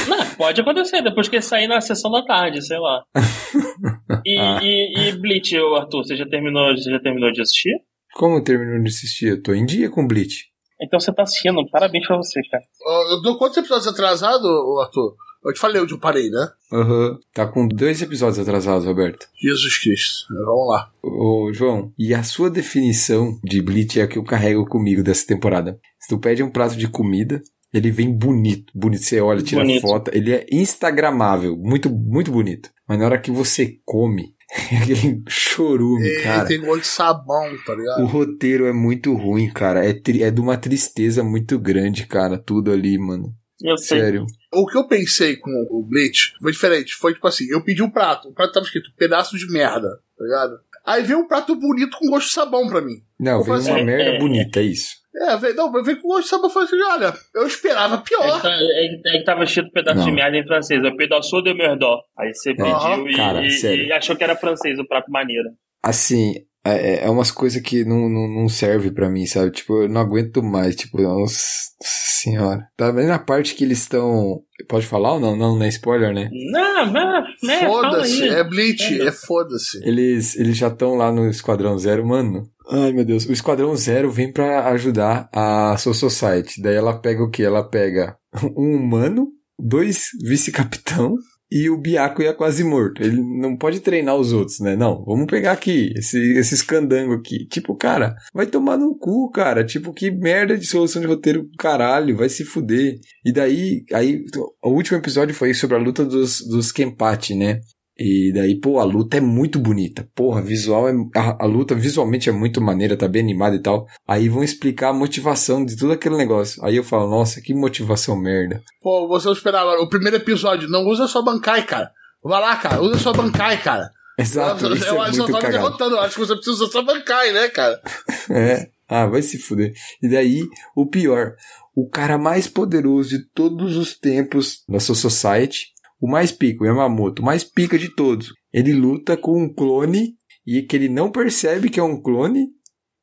Não, pode acontecer, depois que ele sair na sessão da tarde, sei lá. (laughs) E, Ah. e, e Bleach, Arthur, você já terminou, você já terminou de assistir? Como terminou de assistir? Eu tô em dia com Bleach. Então você tá assistindo, parabéns pra você, cara. Eu dou quantos episódios atrasados, ô, Arthur? Eu te falei onde eu parei, né? Aham. Tá com dois episódios atrasados, Roberto. Jesus Cristo. Vamos lá. Ô, João, e a sua definição de Bleach é a que eu carrego comigo dessa temporada. Se tu pede um prato de comida, ele vem bonito. Bonito. Você olha, tira Bonito. foto. Ele é instagramável. Muito, muito bonito. Mas na hora que você come, é (laughs) aquele chorume, Ele cara. tem gosto de sabão, tá ligado? O roteiro é muito ruim, cara. É, tri- é de uma tristeza muito grande, cara. Tudo ali, mano. Eu sei. Sério. O que eu pensei com o Bleach foi diferente. Foi tipo assim, eu pedi um prato. O prato tava escrito pedaço de merda, tá ligado? Aí veio um prato bonito com gosto de sabão pra mim. Não, veio faço- uma merda é, bonita, é isso. É, veio, não, veio com gosto de sabão. Eu falei assim, olha, eu esperava É que, pior. tá- é que- é que tava escrito pedaço Não. de merda em francês, é pedaço de merdó. Aí você pediu e, Cara, e- e achou que era francês o prato maneiro. Assim, é, é umas coisas que não, não, não serve pra mim, sabe? Tipo, eu não aguento mais, tipo, nossa senhora. Tá vendo a parte que eles estão... Pode falar ou não? Não, não é spoiler, né? Não, não, né? fala Foda-se, é Bleach, É. é foda-se. Eles, eles já estão lá no Esquadrão Zero, mano. Ai, meu Deus. O Esquadrão Zero vem pra ajudar a Soul Society. Daí ela pega o quê? Ela pega (laughs) um humano, dois vice-capitão e o Biaco ia quase morto. Ele não pode treinar os outros, né? Não, vamos pegar aqui, esse, esses candango aqui. Tipo, cara, vai tomar no cu, cara. Tipo, que merda de solução de roteiro, caralho, vai se fuder. E daí, aí, o último episódio foi sobre a luta dos, dos Kenpachi, né? E daí, pô, a luta é muito bonita. Porra, visual é. A, a luta visualmente é muito maneira, tá bem animada e tal. Aí vão explicar a motivação de tudo aquele negócio. Aí eu falo, nossa, que motivação merda. Pô, você não esperava. O primeiro episódio, não usa sua Bankai, cara. Vai lá, cara, usa sua Bankai, cara. Exato, eu isso eu é acho que eu muito tava cagado. derrotando, eu acho que você precisa usar sua Bankai, né, cara? (laughs) É. Ah, vai se fuder. E daí, o pior, o cara mais poderoso de todos os tempos da Soul Society, o mais pica, o Yamamoto, o mais pica de todos. Ele luta com um clone e que ele não percebe que é um clone.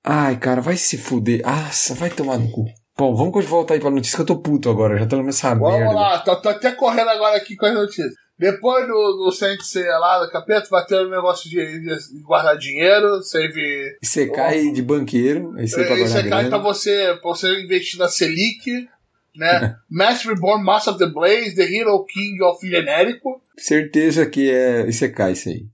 Ai, cara, vai se fuder. Nossa, vai tomar no cu. Bom, vamos voltar aí pra notícia que eu tô puto agora, já tô nessa Vamos merda. lá, tô, tô até correndo agora aqui com as notícias. Depois do, do Sensei lá, do capeta, ter um negócio de, de guardar dinheiro, save. E Você cai de banqueiro, aí você é cai pra grana. você, pra você investir na Selic, né? (laughs) Master Reborn, Master of the Blaze, The Hero King of Genérico, Certeza que é Isekai isso aí.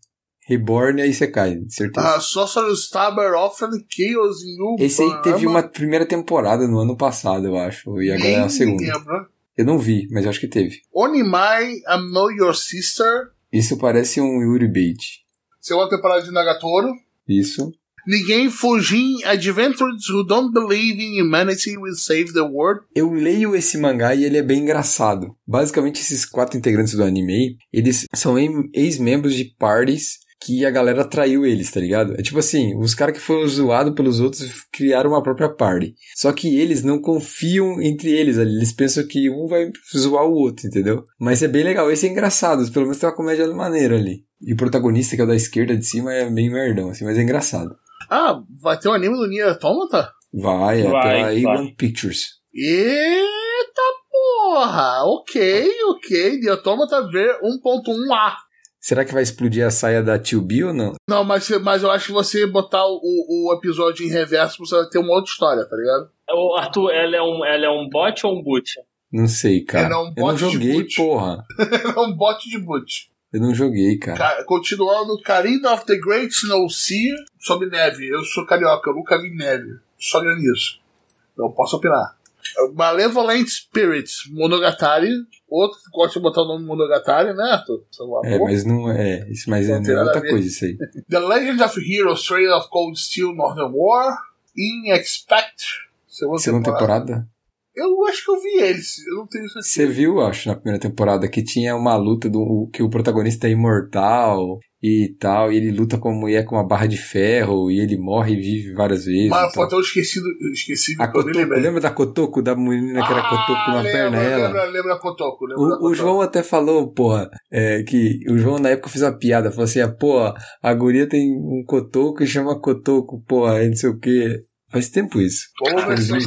Reborn é Isekai, certeza. uh, Sorcerer's Stabber, Orphan, Chaos, New Esse aí teve uma primeira temporada no ano passado, eu acho. E agora é a segunda. Lembro. Eu não vi, mas acho que teve. Onimai, I Know Your Sister, Isso parece um Yuri Bait. segunda temporada de Nagatoro. Isso. Ninguém fugim adventurers who don't believe in humanity will save the world. Eu leio esse mangá e ele é bem engraçado. Basicamente, esses quatro integrantes do anime, eles são em- ex-membros de parties que a galera traiu eles, tá ligado? É tipo assim, os caras que foram zoados pelos outros criaram uma própria party. Só que eles não confiam entre eles ali. Eles pensam que um vai zoar o outro, entendeu? Mas é bem legal. Esse é engraçado. Pelo menos tem uma comédia maneira ali. E o protagonista, que é o da esquerda de cima, é bem merdão, assim, mas é engraçado. Ah, vai ter um anime do Nier Automata? Vai, é Vai, pela vai. A1 Pictures. Eita porra! Ok, ok. Nier Automata V1.1A. Será que vai explodir a saia da 2B ou não? Não, mas, mas eu acho que você botar o, o episódio em reverso, você vai ter uma outra história, tá ligado? Ô, Arthur, ela é um, ela é um bot ou um boot? Não sei, cara. É, não, eu não bot de joguei, boot. porra. (laughs) É um bot de boot. Eu não joguei, cara. Ca- Continuando, Carina of the Great Snow Sea sobre neve. Eu sou carioca, eu nunca vi neve. Só nisso. Não posso opinar. Malevolent Spirits, Monogatari. Outro que gosta de botar o nome Monogatari, né, Arthur? É, mas não é. Isso, mas Não é outra coisa isso aí. (laughs) The Legend of Heroes, Trail of Cold Steel, Northern War. In Expect. Segunda, Segunda temporada. temporada? Eu acho que eu vi eles. Eu não tenho certeza. Você viu, acho, na primeira temporada que tinha uma luta do que o protagonista é imortal e tal, e ele luta com uma mulher com uma barra de ferro e ele morre e vive várias vezes. Mas foi eu esquecido, esqueci A Kotoko, lembrei. lembra da Kotoko, da menina que era Kotoko na lembra, perna ela? Lembra, lembra a Kotoko. Lembra O, o Kotoko. João até falou, porra, é, que o João na época fez uma piada, falou assim, ah, pô, a guria tem um cotoco e chama cotoco, porra, não sei o que. Faz tempo isso. Vamos ver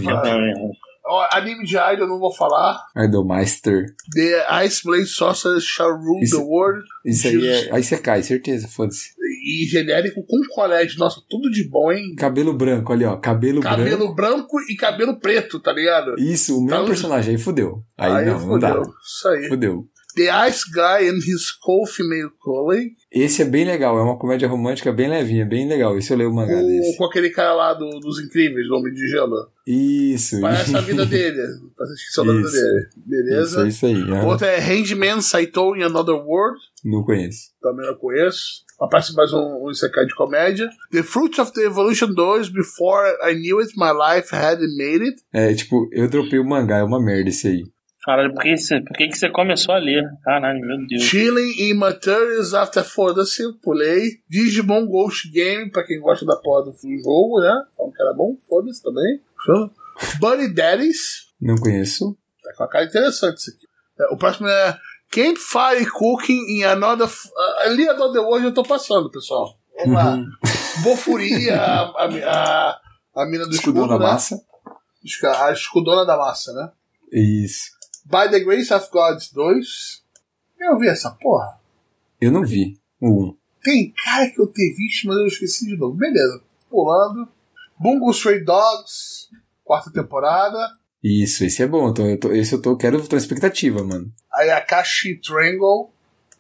se eu 2020. falo. Ó, Anime de Idol eu não vou falar. Idolmeister. The Ice Blade Sorcerer Shall Rule Isso- the World. Isso aí é. Aí você cai, certeza, foda-se. E genérico com colete. Nossa, tudo de bom, hein? Cabelo branco, ali, ó. Cabelo, branco. Cabelo branco e cabelo preto, tá ligado? Isso, o mesmo Tá- personagem, aí fudeu. Aí, não, não fudeu. dá. Isso aí. Fudeu. The Ice Guy and His Co-Female Colleague. Esse é bem legal, é uma comédia romântica bem levinha, bem legal. Esse eu leio o mangá Com, desse. com aquele cara lá do- dos Incríveis, do Homem de Gelo. Isso. Parece a vida dele. Parece a descrição da vida Isso. dele. Isso, Beleza? é isso aí. aham. Outra é Handman Saito in Another World. Não conheço. também não conheço. Aparece mais um, um Isekai de comédia. The Fruits of the Evolution 2, Before I Knew It, My Life Had Made It. É, tipo, eu dropei o mangá, é uma merda esse aí. Caralho, por que, você, por que, que você começou a ler? Caralho, meu Deus. Chilling in Materials After Foda-se, pulei. Digimon Ghost Game, pra quem gosta da porra do jogo, né? Então que era bom, foda-se também. (laughs) Buddy Daddies. Não conheço. Tá com uma cara interessante isso aqui. É, O próximo é Campfire Cooking in Another... Ali Another World eu tô passando, pessoal. Vamos lá. Uhum. (laughs) Bofuri, a, a, a, a mina do Escudão escudo, da né? massa. A escudona da massa, né? Isso. By the Grace of God 2. Eu vi essa porra. Eu não vi. O 1. Tem cara que eu ter visto, mas eu esqueci de novo. Beleza. Pulando. Bungo Stray Dogs. Quarta temporada. Isso, esse é bom. Então, eu tô, esse eu tô, quero, tô expectativa, mano. Ayakashi Triangle.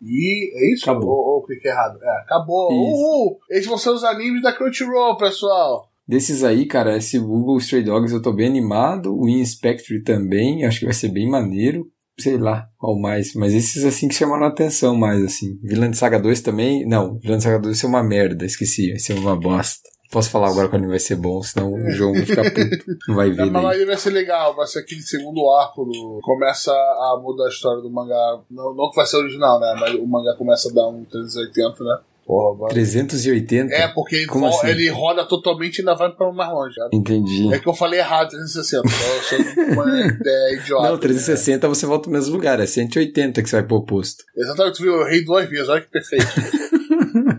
E é isso? Acabou. Ou, ou cliquei errado? É, acabou. Isso. Uhul! Esses vão ser os animes da Crunchyroll, pessoal. Desses aí, cara, esse Google Stray Dogs eu tô bem animado. O Inspector também, acho que vai ser bem maneiro. Sei lá qual mais, mas esses assim que chamaram a atenção mais, assim. De Saga 2 também. Não, de Saga 2 vai ser uma merda, esqueci, vai ser uma bosta. Posso falar agora que o anime vai ser bom, senão o João vai ficar puto. Não vai É, ver mas daí. aí vai ser legal, vai ser aquele segundo arco do. Começa a mudar a história do mangá. Não, não que vai ser original, né? Mas o mangá começa a dar um 380, né? Porra, vai. 380? É, porque ele, vo- assim? ele roda totalmente e ainda vai pra mais longe. né? Entendi. É que eu falei errado, 360. Então eu sou uma (laughs) ideia idiota. Não, 360 você volta no mesmo lugar, é 180 que você vai pro oposto. Né? Exatamente, tu viu? Eu errei duas vezes, olha que perfeito. (laughs)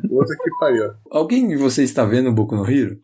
Outra que pariu. Alguém de vocês está vendo o Boku no Hero?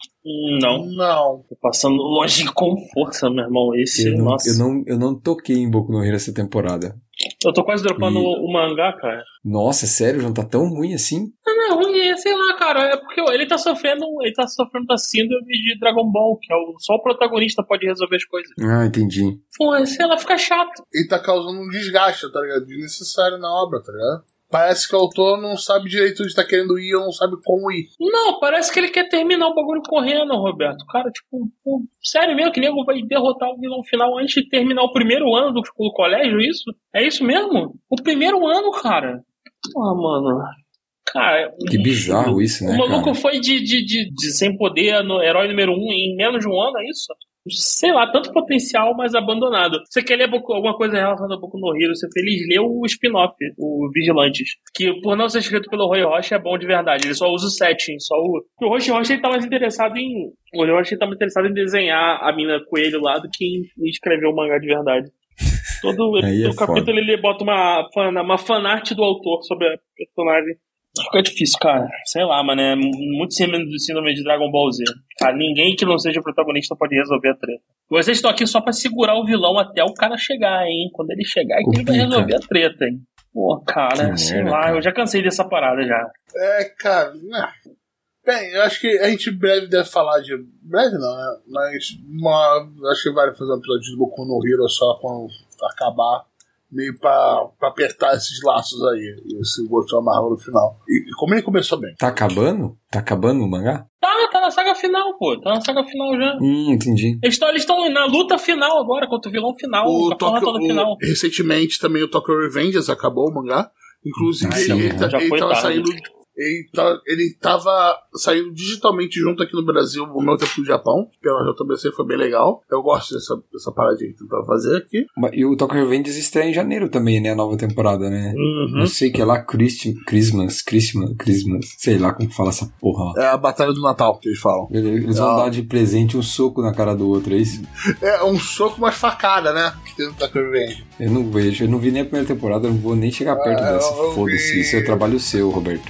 Não. Não. Tô passando longe com força, meu irmão. Esse, Eu não, nossa. eu, não, eu não toquei em Boku no Hero essa temporada. Eu tô quase dropando E- o mangá, cara. Nossa, sério, não tá tão ruim assim? Não, não, ruim é, sei lá, cara. É porque ele tá sofrendo. Ele tá sofrendo da síndrome de Dragon Ball, que é o, só o protagonista pode resolver as coisas. Ah, entendi. Pô, sei lá, fica chato. Ele tá causando um desgaste, tá ligado? Desnecessário na obra, tá ligado? Parece que o autor não sabe direito onde tá querendo ir ou não sabe como ir. Não, parece que ele quer terminar o bagulho correndo, Roberto. Cara, tipo, pô, sério mesmo que nego vai derrotar o vilão final antes de terminar o primeiro ano do, do colégio, isso? É isso mesmo? O primeiro ano, cara. Ah, mano. Cara, Que bizarro isso, né, o maluco cara? foi de, de, de, de sem poder no herói número um em menos de um ano, é isso? Sei lá, tanto potencial, mas abandonado. Você quer ler alguma coisa relacionada a Boku no Hero, você feliz lê o spin-off, o Vigilantes. Que por não ser escrito pelo Roy Rocha é bom de verdade. Ele só usa o setting, só o. O Roy Rocha ele tá mais interessado em. O Roy Rocha ele tá mais interessado em desenhar a mina coelho lá do que em escrever o mangá de verdade. Todo, (laughs) é todo capítulo ele bota uma, fan- uma fanart do autor sobre a personagem. Fica difícil, cara. Sei lá, mano. É muito síndrome do síndrome de Dragon Ball Z. Cara, ninguém que não seja protagonista pode resolver a treta. Vocês estão aqui só pra segurar o vilão até o cara chegar, hein? Quando ele chegar, é que ele vai resolver a treta, hein? Pô, cara, Que sei merda, lá, cara. eu já cansei dessa parada já. É, cara. né. Bem, eu acho que a gente breve deve falar de. Breve não, né? Mas uma, acho que vale fazer um episódio de Boku no Hero só quando acabar. Meio pra, pra apertar esses laços aí. Esse Goto amarrou no final. E, e como ele começou bem. Tá acabando? Tá acabando o mangá? Tá, tá na saga final, pô. Tá na saga final já. Hum, entendi. Eles estão na luta final agora, contra o vilão final. O porra Tokyo, tá no final. o- recentemente também o Tokyo Revengers acabou o mangá. Inclusive, Ah, sim, ele, ele, já tá- ele foi tava tarde. saindo. Ele, tá, ele tava saindo digitalmente junto aqui no Brasil ao mesmo tempo no Japão. Pela JBC foi bem legal. Eu gosto dessa, dessa paradinha que tentar fazer aqui. E o Tokyo Revengers estreia em janeiro também, né? A nova temporada, né? Não sei que é lá, Christi- Christmas, Christmas, Christmas, sei lá como que fala essa porra. É a Batalha do Natal que eles falam. Eles vão Ah. dar de presente um soco na cara do outro, é isso? É um soco, mais facada, né? Que tem no Tokyo Revenge. Eu não vejo, eu não vi nem a primeira temporada, eu não vou nem chegar perto Ah, dessa. Foda-se, isso é trabalho seu, Roberto.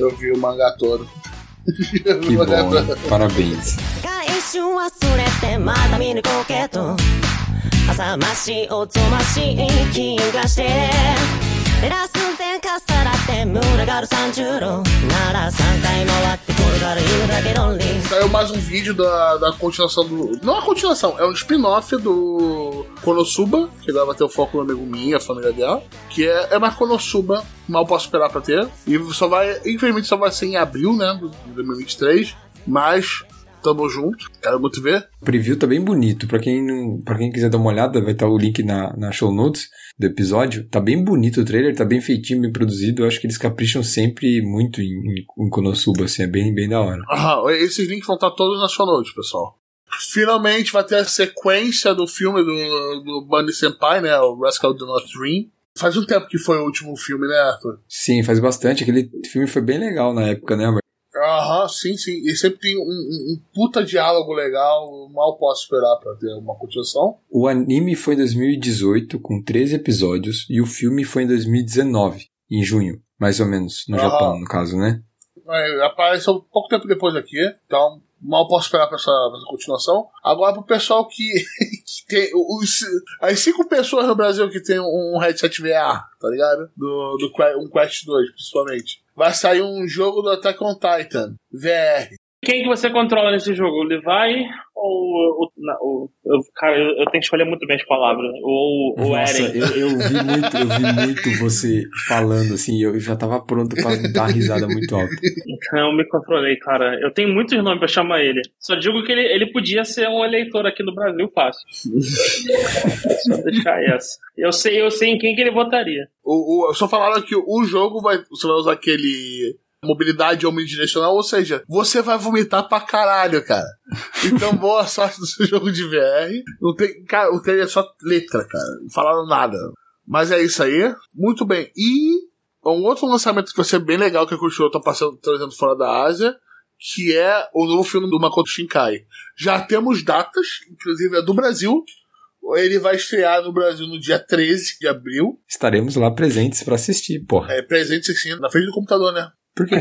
Eu vi o mangá todo. (laughs) Eu vi Que o mangá bom, hein? todo. Parabéns. が一瞬忘れてまた見抜こうけど浅ましいおぞましい気がして照らす前かさらって 群がる30度なら3回回ってこれから言うだけ論理 Saiu mais um vídeo da, da continuação do. Não a continuação, é um spin-off do Konosuba, que dava ter o foco no amigo minha, a família dela. Que é, é mais Konosuba, mal posso esperar pra ter. E só vai. Infelizmente só vai ser em abril, né? De 2023. Mas tamo junto, quero muito ver. O preview tá bem bonito. Pra quem, não, pra quem quiser dar uma olhada, vai estar o link na, na show notes do episódio. Tá bem bonito o trailer, tá bem feitinho, bem produzido. Eu acho que eles capricham sempre muito em, em, em Konosuba, assim, é bem, bem da hora. Aham, esses links vão estar todos na show notes, pessoal. Finalmente vai ter a sequência do filme do, do Bunny Senpai, né? O Rascal Do Not Dream. Faz um tempo que foi o último filme, né, Arthur? Sim, faz bastante. Aquele filme foi bem legal na época, né? Aham, sim, sim. E sempre tem um, um- um puta diálogo legal. Mal posso esperar pra ter uma continuação. O anime foi em 2018, com 13 episódios, e o filme foi em 2019, em junho, mais ou menos, no Aham. Japão, no caso, né? É, apareceu pouco tempo depois aqui. Então, mal posso esperar pra essa, pra essa continuação. Agora, pro pessoal que, (laughs) que tem. Os, as cinco pessoas no Brasil que tem um headset VR, tá ligado? Do, do um Quest 2, principalmente. Vai sair um jogo do Attack on Titan, VR. Quem que você controla nesse jogo? O Levi ou o. cara, eu, eu tenho que escolher muito bem as palavras. Ou o Eren. eu, eu vi muito, eu vi muito você falando assim, eu já tava pronto pra dar risada muito alta. Então eu me controlei, cara. Eu tenho muitos nomes pra chamar ele. Só digo que ele, ele podia ser um eleitor aqui no Brasil fácil. (laughs) Só deixar essa. Eu sei, eu sei em quem que ele votaria. O, o, só falaram que o jogo vai. Você vai usar aquele. Mobilidade omnidirecional, ou seja, você vai vomitar pra caralho, cara. Então, boa sorte no seu jogo de VR. Não tem, cara, o trailer é só letra, cara. Não falaram nada. Mas é isso aí. Muito bem. E um outro lançamento que vai ser bem legal que a Crunchyroll tá passando, trazendo fora da Ásia, que é o novo filme do Makoto Shinkai. Já temos datas, inclusive é do Brasil. Ele vai estrear no Brasil no dia 13 de abril. Estaremos lá presentes pra assistir, porra. É presente sim, na frente do computador, né? Por quê?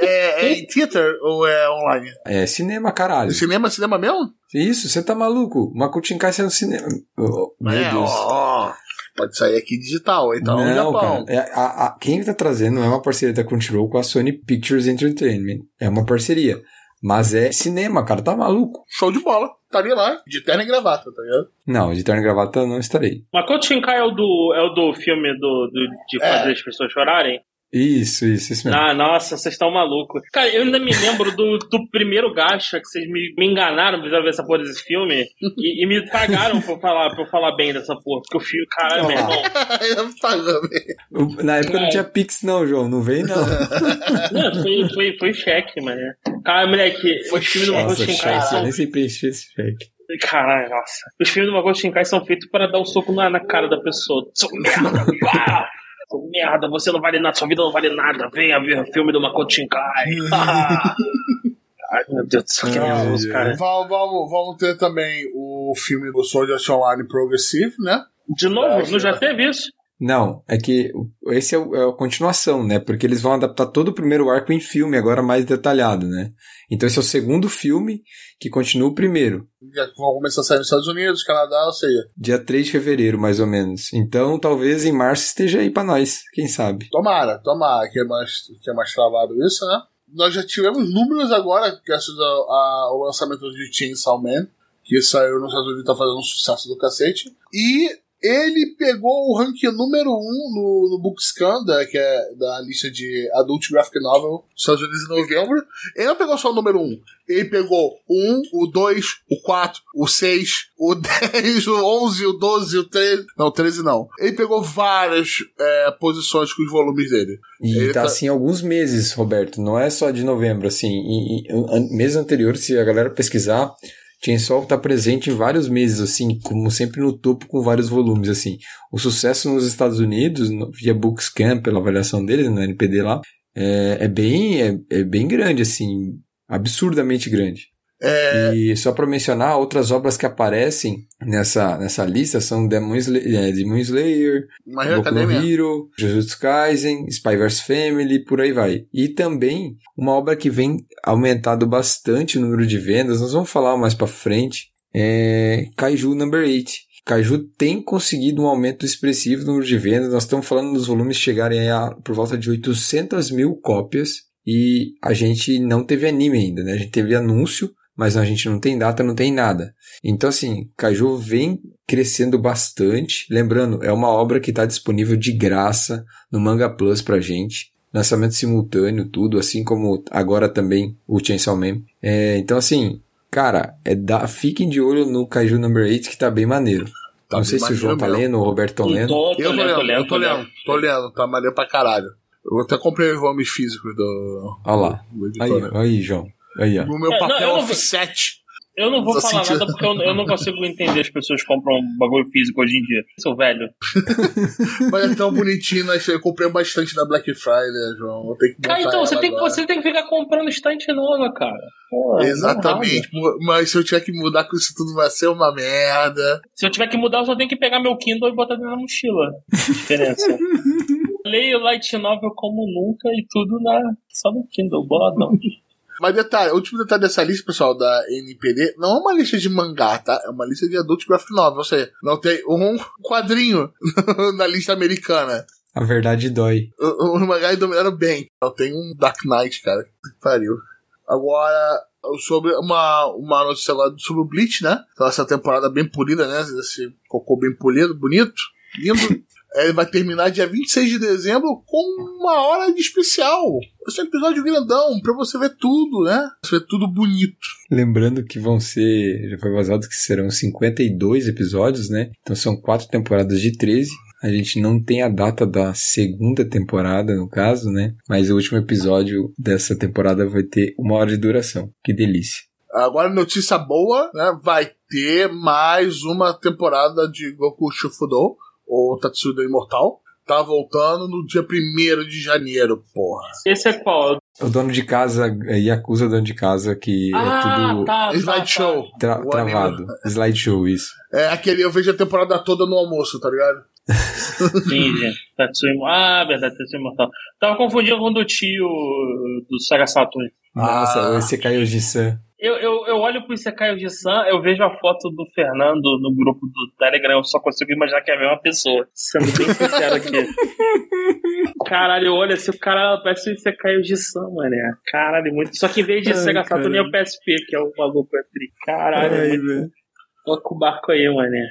É, é em theater ou é online? É cinema, caralho. Cinema, cinema mesmo? Isso, você tá maluco? Makoto Shinkai saiu no cinema. Oh, meu é, Deus. ó, ó. Pode sair aqui digital, então não, Japão. cara. É, a, a- quem tá trazendo é uma parceria da Crunchyroll com a Sony Pictures Entertainment. É uma parceria. Mas é cinema, cara. Tá maluco? Show de bola. Estaria lá, de terno e gravata, tá ligado? Não, de terno e gravata eu não estarei. Makoto Shinkai é o do, é o do filme do, do- de É. fazer as pessoas chorarem? Isso, isso, isso mesmo. Ah, nossa, vocês estão malucos. Cara, eu ainda me lembro do, do primeiro gacha que vocês me, me enganaram pra ver essa porra desse filme e, e me pagaram pra eu, falar, pra eu falar bem dessa porra. Porque o filme, caralho, meu irmão. (laughs) Eu pagando. Na época não É. tinha Pix, não, João. Não vem, não. Não, foi, foi, foi cheque, mano. Cara, moleque, os filmes do Nossa, Shinkai cheque. Eu são. nem sei preencher esse cheque. Caralho, nossa. Os filmes do Makoto Shinkai são feitos para dar um soco na, na cara da pessoa. Seu merda! Ah! Merda, você não vale nada, sua vida não vale nada. Venha ver o filme do Makoto Shinkai. (laughs) Ai, meu Deus do céu, que nervoso, cara. Vamos, vamos, vamos ter também o filme do Sword Art Online Progressive, né? De novo, não já teve isso? Não, é que esse é, é a continuação, né? Porque eles vão adaptar todo o primeiro arco em filme, agora mais detalhado, né? Então esse é o segundo filme que continua o primeiro. Já vão começar a sair nos Estados Unidos, Canadá, ou seja, Dia 3 de fevereiro, mais ou menos. Então talvez em março esteja aí pra nós, quem sabe. tomara, tomara, que é mais, que é mais travado isso, né? Nós já tivemos números agora, graças ao, a- ao lançamento de Chainsaw Man, que saiu nos Estados Unidos e tá fazendo um sucesso do cacete. E ele pegou o ranking número 1 um no, no Bookscan, da, que é da lista de Adult Graphic Novel dos Estados Unidos em novembro. Ele não pegou só o número 1. Um. Ele pegou o 1, o 2, o 4, o 6, o (laughs) 10, o 11, o 12, o 13. Não, 13 não. Ele pegou várias é, posições com os volumes dele. E Ele tá tá- assim alguns meses, Roberto. Não é só de novembro, assim. Em, an- meses anteriores, se a galera pesquisar, Chainsaw tá presente em vários meses, assim, como sempre no topo com vários volumes, assim. O sucesso nos Estados Unidos, via Bookscan, pela avaliação deles, no NPD lá, é, é bem, é, é bem grande, assim, absurdamente grande. É, E só para mencionar, outras obras que aparecem nessa, nessa lista são Demon, Sla- é, Demon Slayer, Boku no. Hero, Jujutsu Kaisen, Spyverse Family, por aí vai. E também uma obra que vem aumentado bastante o número de vendas, nós vamos falar mais pra frente, é Kaiju Number 8. Kaiju tem conseguido um aumento expressivo no número de vendas, nós estamos falando dos volumes chegarem a por volta de 800 mil cópias e a gente não teve anime ainda, né? A gente teve anúncio, mas a gente não tem data, não tem nada. Então, assim, Kaiju vem crescendo bastante. Lembrando, é uma obra que está disponível de graça no Manga Plus pra gente. Lançamento simultâneo, tudo, assim como agora também o Chainsaw Man. É, então, assim, cara, é da, fiquem de olho no Kaiju Number 8 que tá bem maneiro. Tá não sei se o João tá lendo, o Roberto tá lendo. Tô, tô Eu tô lendo, lendo, eu tô lendo. lendo, tô lendo, tá maneiro pra caralho. Eu até comprei os volumes físicos do, Olha lá. do Aí, aí, João. Aí, ó. No meu É, não, papel eu não- offset. Eu não vou Tô falar sentindo. nada porque eu, eu não consigo entender as pessoas que compram bagulho físico hoje em dia. Sou velho. (laughs) Mas é tão bonitinho, né? Eu comprei bastante na Black Friday, João. Eu tenho que botar Ah, então você tem, que, você tem que ficar comprando estante nova, cara. Pô, Exatamente. Mas se eu tiver que mudar com isso tudo, vai ser uma merda. Se eu tiver que mudar, eu só tenho que pegar meu Kindle e botar dentro da mochila. Diferença. (laughs) Leio Light Novel como nunca e tudo na só no Kindle. Boladão. Mas detalhe, o último detalhe dessa lista, pessoal, da NPD, não é uma lista de mangá, tá? É uma lista de adult graphic novel. Ou seja, não tem um (laughs) quadrinho (laughs) na lista americana. A verdade dói. O- Os mangás dominaram bem. Não tem um Dark Knight, cara. Que pariu. Agora, sobre uma, uma notícia agora sobre o Bleach, né? Então, essa temporada bem polida, né? Esse cocô bem polido, bonito, lindo. (laughs) Ele vai terminar dia 26 de dezembro com uma hora de especial. Esse é um episódio grandão, pra você ver tudo, né? Você ver tudo bonito. Lembrando que vão ser, já foi vazado que serão 52 episódios, né? Então são quatro temporadas de 13. A gente não tem a data da segunda temporada, no caso, né? Mas o último episódio dessa temporada vai ter uma hora de duração. Que delícia. Agora, notícia boa, né? Vai ter mais uma temporada de Goku Shufudo, ou Tatsudo Imortal. Tá voltando no dia 1 de janeiro, porra. Esse é qual? O dono de casa, é Yakuza dono de casa, que ah, é tudo tá, tá, Slideshow. tá. tra- O travado. Slideshow, isso. É aquele, eu vejo a temporada toda no almoço, tá ligado? (laughs) Entendi. Tatsuya. Ah, verdade, Tatsuya Imortal. Tava confundindo com o do tio do Saga Saturn. Nossa, Ah. esse caiu de San. Eu, eu, eu olho pro Isekai de San, eu vejo a foto do Fernando no grupo do Telegram, eu só consigo imaginar que é a mesma pessoa. Sendo bem sincero aqui. (laughs) Caralho, eu olho assim, o cara parece o Isekai de San, mané. Caralho, muito. Só que em vez de Ai, Sega Saturn é o PSP, que é o maluco Petri. Caralho, é muito... toca o barco aí, mané.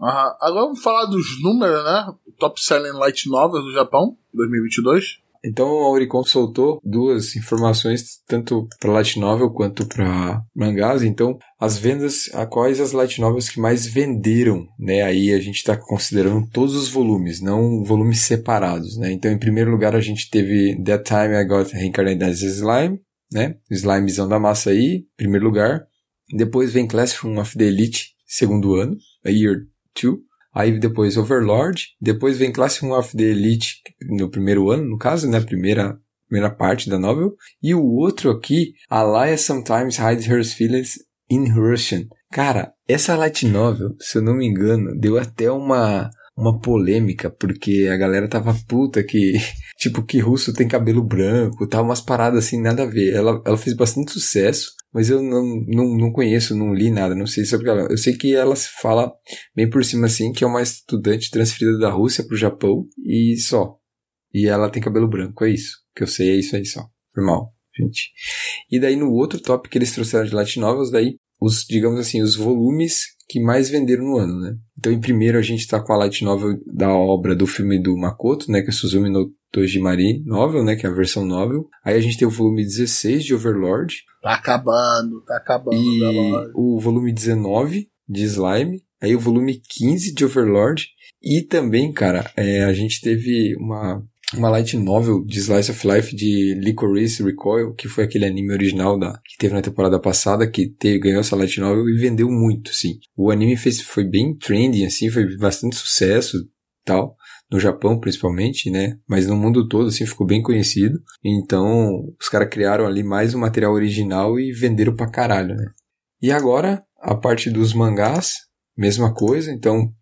Aham. Agora vamos falar dos números, né? Top Selling Light Novels do Japão, 2022. Então a Oricon soltou duas informações, tanto para Light Novel quanto para mangás. Então, as vendas, a quais as Light Novels que mais venderam, né? Aí a gente está considerando todos os volumes, não volumes separados, né? Então, em primeiro lugar, a gente teve That Time I Got Reincarnated as Slime, né? Slimezão da massa aí, primeiro lugar. Depois vem Classroom of the Elite, segundo ano, a Year 2. Aí depois Overlord, depois vem Classroom of the Elite no primeiro ano, no caso, né? Primeira, primeira parte da novel. E o outro aqui, Alaya Sometimes Hides Her Feelings in Russian. Cara, essa light novel, se eu não me engano, deu até uma uma polêmica, porque a galera tava puta que, (laughs) tipo, que russo tem cabelo branco, tal, umas paradas assim, nada a ver. Ela, ela fez bastante sucesso, mas eu não, não, não conheço, não li nada, não sei sobre ela. Eu sei que ela se fala bem por cima assim, que é uma estudante transferida da Rússia pro Japão e só. E ela tem cabelo branco, é isso. O que eu sei é isso aí só. Foi mal, gente. E daí no outro top que eles trouxeram de Light Novels, daí os, digamos assim, os volumes que mais venderam no ano, né? Então, em primeiro, a gente está com a light novel da obra do filme do Makoto, né? Que é Suzumi no Tojimari Novel, né? Que é a versão novel. Aí a gente tem o volume 16 de Overlord. Tá acabando, tá acabando. E o volume 19 de Slime. Aí o volume 15 de Overlord. E também, cara, é, a gente teve uma uma light novel de Slice of Life de Licorice Recoil, que foi aquele anime original da, que teve na temporada passada, que teve, ganhou essa light novel e vendeu muito, sim. O anime fez, foi bem trending, assim, foi bastante sucesso tal, no Japão principalmente, né? Mas no mundo todo, assim, ficou bem conhecido. Então, os caras criaram ali mais um material original e venderam pra caralho, né? E agora, a parte dos mangás, mesma coisa. Então,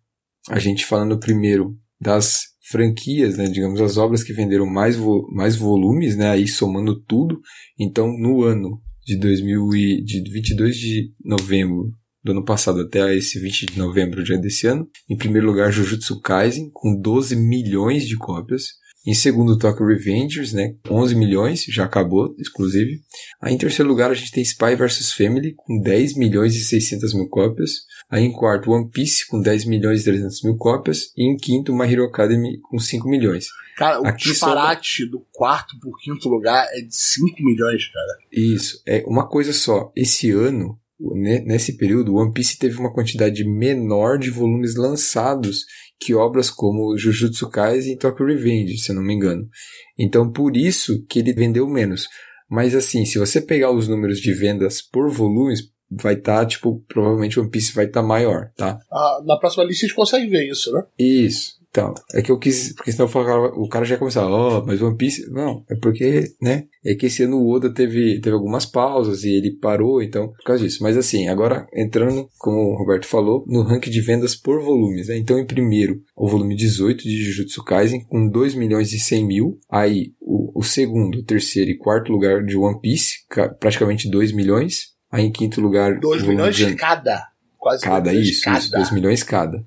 a gente falando primeiro das franquias, né, digamos, as obras que venderam mais, vo mais volumes, né, aí somando tudo. Então, no ano de 2000 e, de 22 de novembro do ano passado até esse 20 de novembro já desse ano, em primeiro lugar Jujutsu Kaisen com 12 milhões de cópias. Em segundo, Tokyo Revengers, né? 11 milhões, já acabou, exclusive. Aí em terceiro lugar a gente tem Spy vs Family, com 10 milhões e 600 mil cópias. Aí em quarto, One Piece, com 10 milhões e 300 mil cópias. E em quinto, My Hero Academy, com 5 milhões. Cara, o Aqui disparate do quarto por quinto lugar é de 5 milhões, cara. Isso, é uma coisa só. Esse ano, nesse período, One Piece teve uma quantidade menor de volumes lançados que obras como Jujutsu Kaisen e Tokyo Revenge, se eu não me engano. Então, por isso que ele vendeu menos. Mas assim, se você pegar os números de vendas por volumes, vai estar, tipo, provavelmente One Piece vai estar maior, tá? Ah, na próxima lista a gente consegue ver isso, né? Isso. Então, é que eu quis, porque senão o cara já ia começar, ó, mas One Piece, não, é porque, né, é que esse ano o Oda teve, teve algumas pausas e ele parou, então, por causa disso. Mas assim, agora entrando, como o Roberto falou, no ranking de vendas por volumes, né, então em primeiro, o volume 18 de Jujutsu Kaisen, com 2 milhões e 100 mil, aí o, o segundo, terceiro e quarto lugar de One Piece, ca- praticamente 2 milhões, aí em quinto lugar... 2 o volume milhões 19 cada. Quase Cada, isso, cada. isso, 2 milhões cada.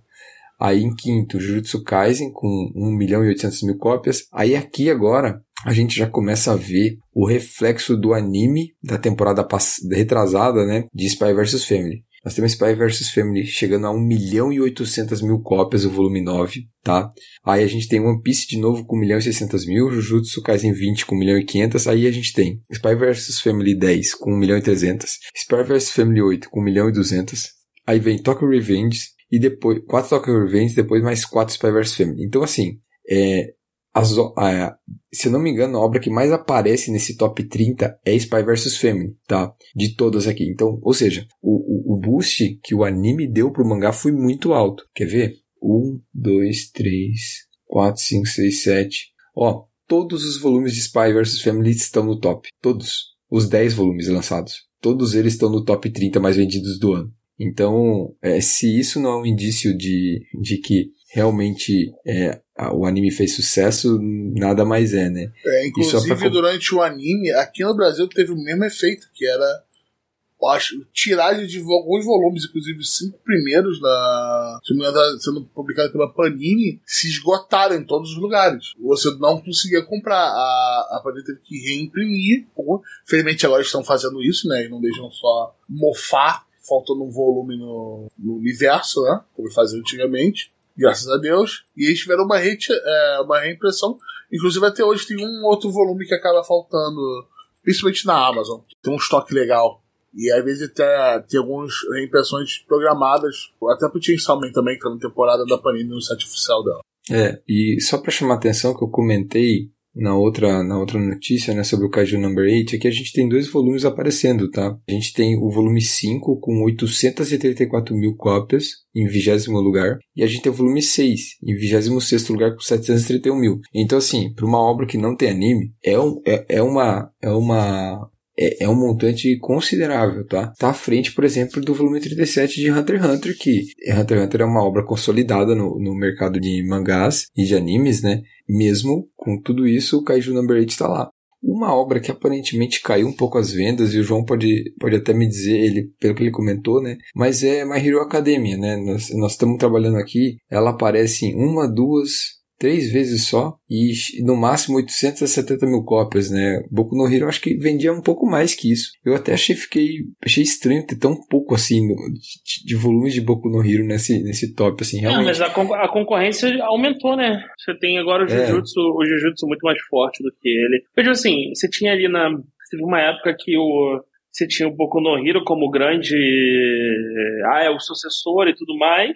Aí em quinto, Jujutsu Kaisen com 1 milhão e 800 mil cópias. Aí aqui agora a gente já começa a ver o reflexo do anime da temporada retrasada, né, de Spy vs Family. Nós temos Spy vs Family chegando a 1 milhão e 800 mil cópias, o volume 9, tá? Aí a gente tem One Piece de novo com 1 milhão e 600 mil, Jujutsu Kaisen 20 com 1 milhão e 500, aí a gente tem Spy vs Family 10 com 1 milhão e 300, Spy vs Family 8 com 1 milhão e 200, aí vem Tokyo Revenge e depois, 4 Tokyo Revenge, depois mais 4 Spy vs Family. Então assim, é, as, a- se eu não me engano, a obra que mais aparece nesse top 30 é Spy vs Family, tá? De todas aqui. Então, ou seja, o, o, o boost que o anime deu pro mangá foi muito alto. Quer ver? 1, 2, 3, 4, 5, 6, 7. Ó, todos os volumes de Spy vs Family estão no top. Todos. Os 10 volumes lançados. Todos eles estão no top 30 mais vendidos do ano. Então, é, se isso não é um indício de, de que realmente é, o anime fez sucesso, nada mais é, né? É, é inclusive, pra- durante o anime, aqui no Brasil teve o mesmo efeito, que era acho, tiragem de alguns volumes, inclusive os cinco primeiros na, se não engano, sendo publicado pela Panini, se esgotaram em todos os lugares. Você não conseguia comprar. A, a Panini teve que reimprimir. Felizmente agora estão fazendo isso, né? E não deixam só mofar, faltando um volume no, no universo, né? Como faziam antigamente. graças a Deus. E eles tiveram uma, re é, uma reimpressão. Inclusive até hoje tem um outro volume que acaba faltando, principalmente na Amazon. Tem um estoque legal. E às vezes até tem algumas reimpressões programadas, até pro Chainsaw Man também, que tá na temporada da Panini no site oficial dela. É, e só para chamar a atenção que eu comentei na outra, na outra notícia, né, sobre o Kaiju Number 8, aqui a gente tem dois volumes aparecendo, tá? A gente tem o volume 5 com 834 mil cópias em vigésimo lugar, e a gente tem o volume 6 em vigésimo sexto lugar com 731 mil. Então, assim, para uma obra que não tem anime, é, um, é, é uma, é uma é, é, um montante considerável, tá? Tá à frente, por exemplo, do volume 37 de Hunter x Hunter, que Hunter x Hunter é uma obra consolidada no, no mercado de mangás e de animes, né? Mesmo com tudo isso, o Kaiju Number 8 está lá. Uma obra que aparentemente caiu um pouco as vendas, e o João pode, pode até me dizer, ele, pelo que ele comentou, né? Mas é My Hero Academia, né? Nós, nós estamos trabalhando aqui, ela aparece em uma, duas, três vezes só e no máximo 870 mil cópias, né? Boku no Hero acho que vendia um pouco mais que isso. Eu até achei, fiquei, achei estranho ter tão pouco assim de, de volumes de Boku no Hero nesse, nesse top, assim, realmente. É, mas a, a, concorrência aumentou, né? Você tem agora o é. Jujutsu, é. o Jujutsu muito mais forte do que ele. Veja assim, você tinha ali na... Teve uma época que o você tinha o Boku no Hero como grande. Ah, é o sucessor e tudo mais.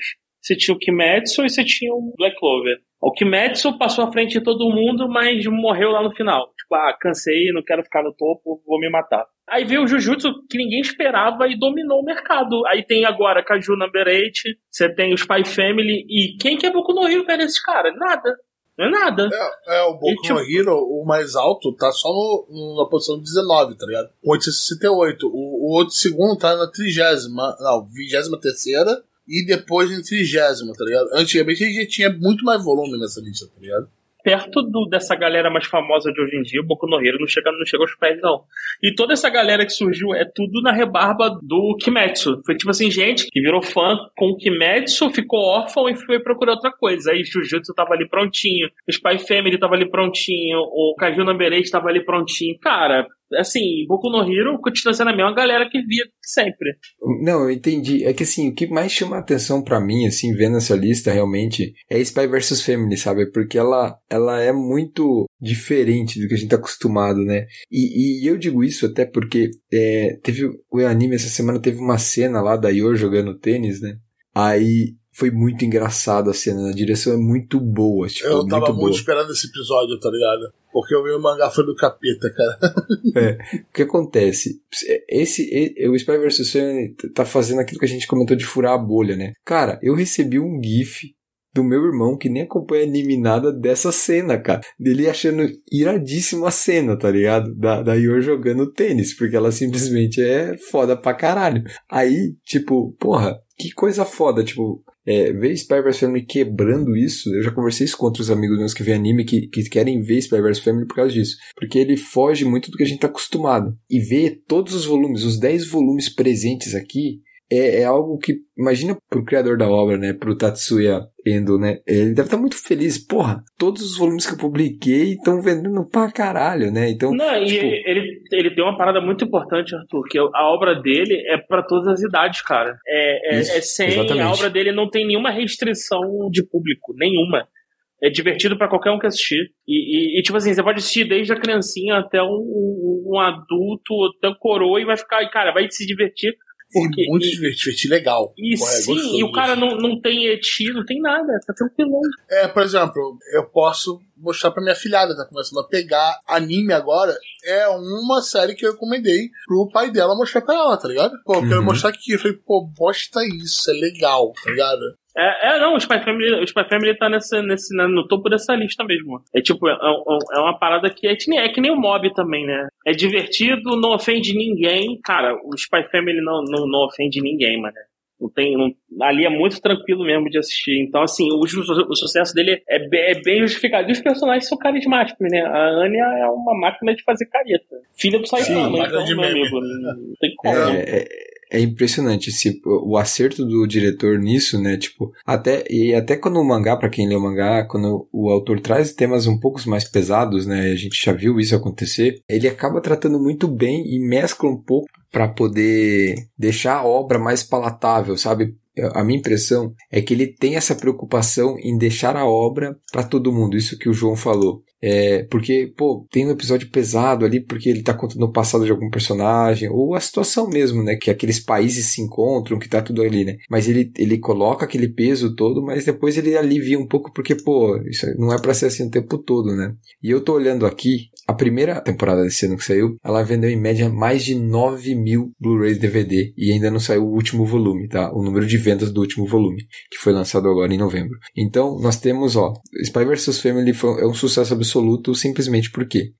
Você tinha o Kimetsu e você tinha o Black Clover. O Kimetsu passou à frente de todo mundo, mas morreu lá no final. Tipo, ah, cansei, não quero ficar no topo, vou me matar. Aí veio o Jujutsu que ninguém esperava e dominou o mercado. Aí tem agora Kaju Number 8, você tem o Spy Family, e quem que é Boku no Hero perto desse cara? Nada. Não é nada. É, é o Boku e, no tipo... Hero, o mais alto, tá só no, na posição 19, tá ligado? 868. O, o outro segundo tá na trigésima, não, vigésima terceira e depois em trigésimo, tá ligado? Antigamente a gente tinha muito mais volume nessa lista, tá ligado? Perto do, dessa galera mais famosa de hoje em dia, o Boku no Hero não chega, não chega aos pés, não. E toda essa galera que surgiu é tudo na rebarba do Kimetsu. Foi tipo assim, gente que virou fã com o Kimetsu, ficou órfão e foi procurar outra coisa. Aí Jujutsu tava ali prontinho, o Spy Family tava ali prontinho, o Kaju Number 8 tava ali prontinho. Cara, assim, Boku no Hero continua sendo a mesma galera que via sempre. Não, eu entendi. É que assim, o que mais chama a atenção para mim, assim, vendo essa lista realmente, é Spy vs Family, sabe? Porque ela, ela é muito diferente do que a gente tá acostumado, né? E, e eu digo isso até porque é, teve o anime essa semana teve uma cena lá da Yor jogando tênis, né? Aí foi muito engraçado a cena, a direção é muito boa. Tipo, eu tava muito, muito esperando esse episódio, tá ligado? Porque eu vi o mangá foi do capeta, cara. é. O que acontece? Esse, o Spy vs. Family tá fazendo aquilo que a gente comentou de furar a bolha, né? Cara, eu recebi um GIF do meu irmão que nem acompanha anime nada dessa cena, cara. Dele achando iradíssima a cena, tá ligado? Da, da Yor jogando tênis, porque ela simplesmente é foda pra caralho. Aí, tipo, porra, que coisa foda, tipo, é, ver Spy vs Family quebrando isso, eu já conversei isso com outros amigos meus que vêem anime que, que querem ver Spy vs Family por causa disso. Porque ele foge muito do que a gente tá acostumado. E ver todos os volumes, os 10 volumes presentes aqui, é, é, algo que, imagina pro criador da obra, né, pro Tatsuya Endo, né, ele deve estar tá muito feliz, porra, todos os volumes que eu publiquei estão vendendo pra caralho, né, então... Não, tipo... e ele, ele tem uma parada muito importante, Arthur, que a obra dele é para todas as idades, cara, é, é, Isso, é sem, exatamente. a obra dele não tem nenhuma restrição de público, nenhuma. É divertido para qualquer um que assistir. E, e, e, tipo assim, você pode assistir desde a criancinha até um, um, um adulto, até um coroa, e vai ficar, cara, vai se divertir porque, e muito e, divertido, legal. E é sim, e o cara não, não tem eti, não tem nada, tá tranquilo. É, por exemplo, eu posso mostrar pra minha filhada, tá começando a pegar anime agora. É uma série que eu recomendei pro pai dela mostrar pra ela, tá ligado? Pô, eu quero uhum. mostrar aqui. Eu falei, pô, bosta isso, é legal, tá ligado? É, é, não, o Spy Family, o Spy Family tá nesse, nesse, no topo dessa lista mesmo. É tipo, é, é, é uma parada que é, é, que nem o Mob também, né? É divertido, não ofende ninguém. Cara, o Spy Family não, não, não ofende ninguém, mano. Não tem, não, ali é muito tranquilo mesmo de assistir. Então, assim, o, o, o sucesso dele é, bem, é bem justificado. E os personagens são carismáticos, né? A Anya é uma máquina de fazer careta. Filha do Saitama, então, meu amigo, não tem como. É, é, impressionante esse, o acerto do diretor nisso, né? Tipo, até, e até quando o mangá, para quem lê o mangá, quando o autor traz temas um pouco mais pesados, né? A gente já viu isso acontecer, ele acaba tratando muito bem e mescla um pouco para poder deixar a obra mais palatável, sabe? a minha impressão é que ele tem essa preocupação em deixar a obra para todo mundo, isso que o João falou. É, porque, pô, tem um episódio pesado ali porque ele tá contando o passado de algum personagem, ou a situação mesmo, né? Que aqueles países se encontram, que tá tudo ali, né? Mas ele, ele coloca aquele peso todo, mas depois ele alivia um pouco porque, pô, isso não é pra ser assim o tempo todo, né? E eu tô olhando aqui, a primeira temporada desse ano que saiu, ela vendeu em média mais de 9 mil Blu-rays DVD e ainda não saiu o último volume, tá? O número de vendas do último volume, que foi lançado agora em novembro. Então, nós temos, ó, Spy vs Family foi, é um sucesso absoluto simplesmente porque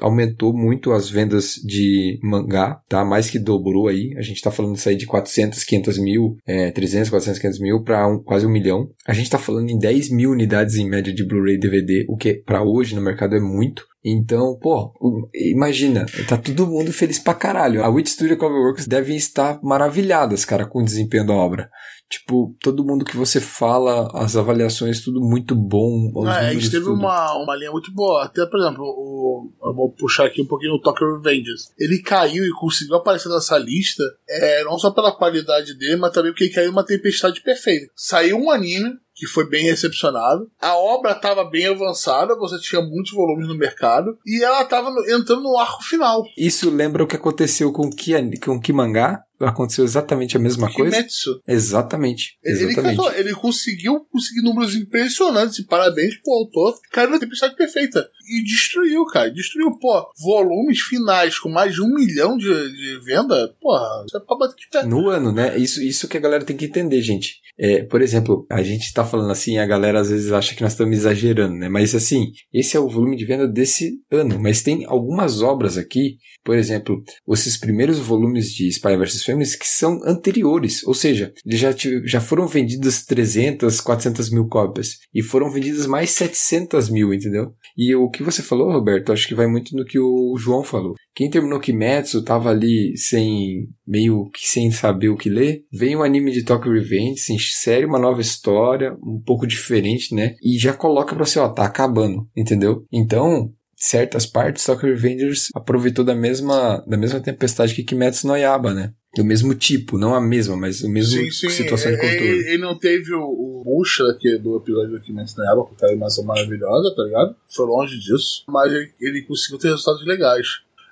aumentou muito as vendas de mangá, tá? Mais que dobrou aí. A gente tá falando de sair de 400, 500 mil, é, 300, 400, 500 mil para um, quase um milhão. A gente tá falando em 10 mil unidades em média de Blu-ray DVD, o que para hoje no mercado é muito. Então, pô, imagina, tá todo mundo feliz pra caralho. A Witch Studio Coverworks devem estar maravilhadas, cara, com o desempenho da obra. Tipo, todo mundo que você fala, as avaliações, tudo muito bom. É, a gente teve uma, uma linha muito boa. Até, por exemplo, o, eu vou puxar aqui um pouquinho o Tokyo Revengers. Ele caiu e conseguiu aparecer nessa lista, é, não só pela qualidade dele, mas também porque caiu uma tempestade perfeita. Saiu um anime que foi bem recepcionado. A obra estava bem avançada, você tinha muitos volumes no mercado, e ela estava entrando no arco final. Isso lembra o que aconteceu com Ki, com Ki mangá? Aconteceu exatamente a mesma Kimetsu. coisa? Exatamente. Ele, exatamente. Ele, ele, conseguiu conseguir números impressionantes, e parabéns pro autor. Caiu na tempestade perfeita. E destruiu, cara. Destruiu, pô, volumes finais com mais de um milhão de, de venda. Porra, isso é pra bater de pé. No ano, né? Isso, isso que a galera tem que entender, gente. É, por exemplo, a gente tá falando assim, a galera às vezes acha que nós estamos exagerando, né? Mas assim, esse é o volume de venda desse ano. Mas tem algumas obras aqui, por exemplo, esses primeiros volumes de Spy vs Family que são anteriores. Ou seja, já, já foram vendidas 300, 400 mil cópias. E foram vendidas mais 700 mil, entendeu? E o que você falou, Roberto, acho que vai muito no que o João falou. Quem terminou Kimetsu tava ali sem, meio que sem saber o que ler. Vem um anime de Tokyo Revenge, se insere uma nova história, um pouco diferente, né? E já coloca pra você, ó, tá acabando, entendeu? Então, certas partes, Tokyo Revengers aproveitou da mesma, da mesma tempestade que Kimetsu no Yaba, né? Do mesmo tipo, não a mesma, mas o mesmo sim, sim. situação de controle. Ele, ele não teve o, o Bucha aqui do episódio do Kimetsu no Yaba, porque a animação maravilhosa, tá ligado? Foi longe disso. Mas ele, ele conseguiu ter resultados legais.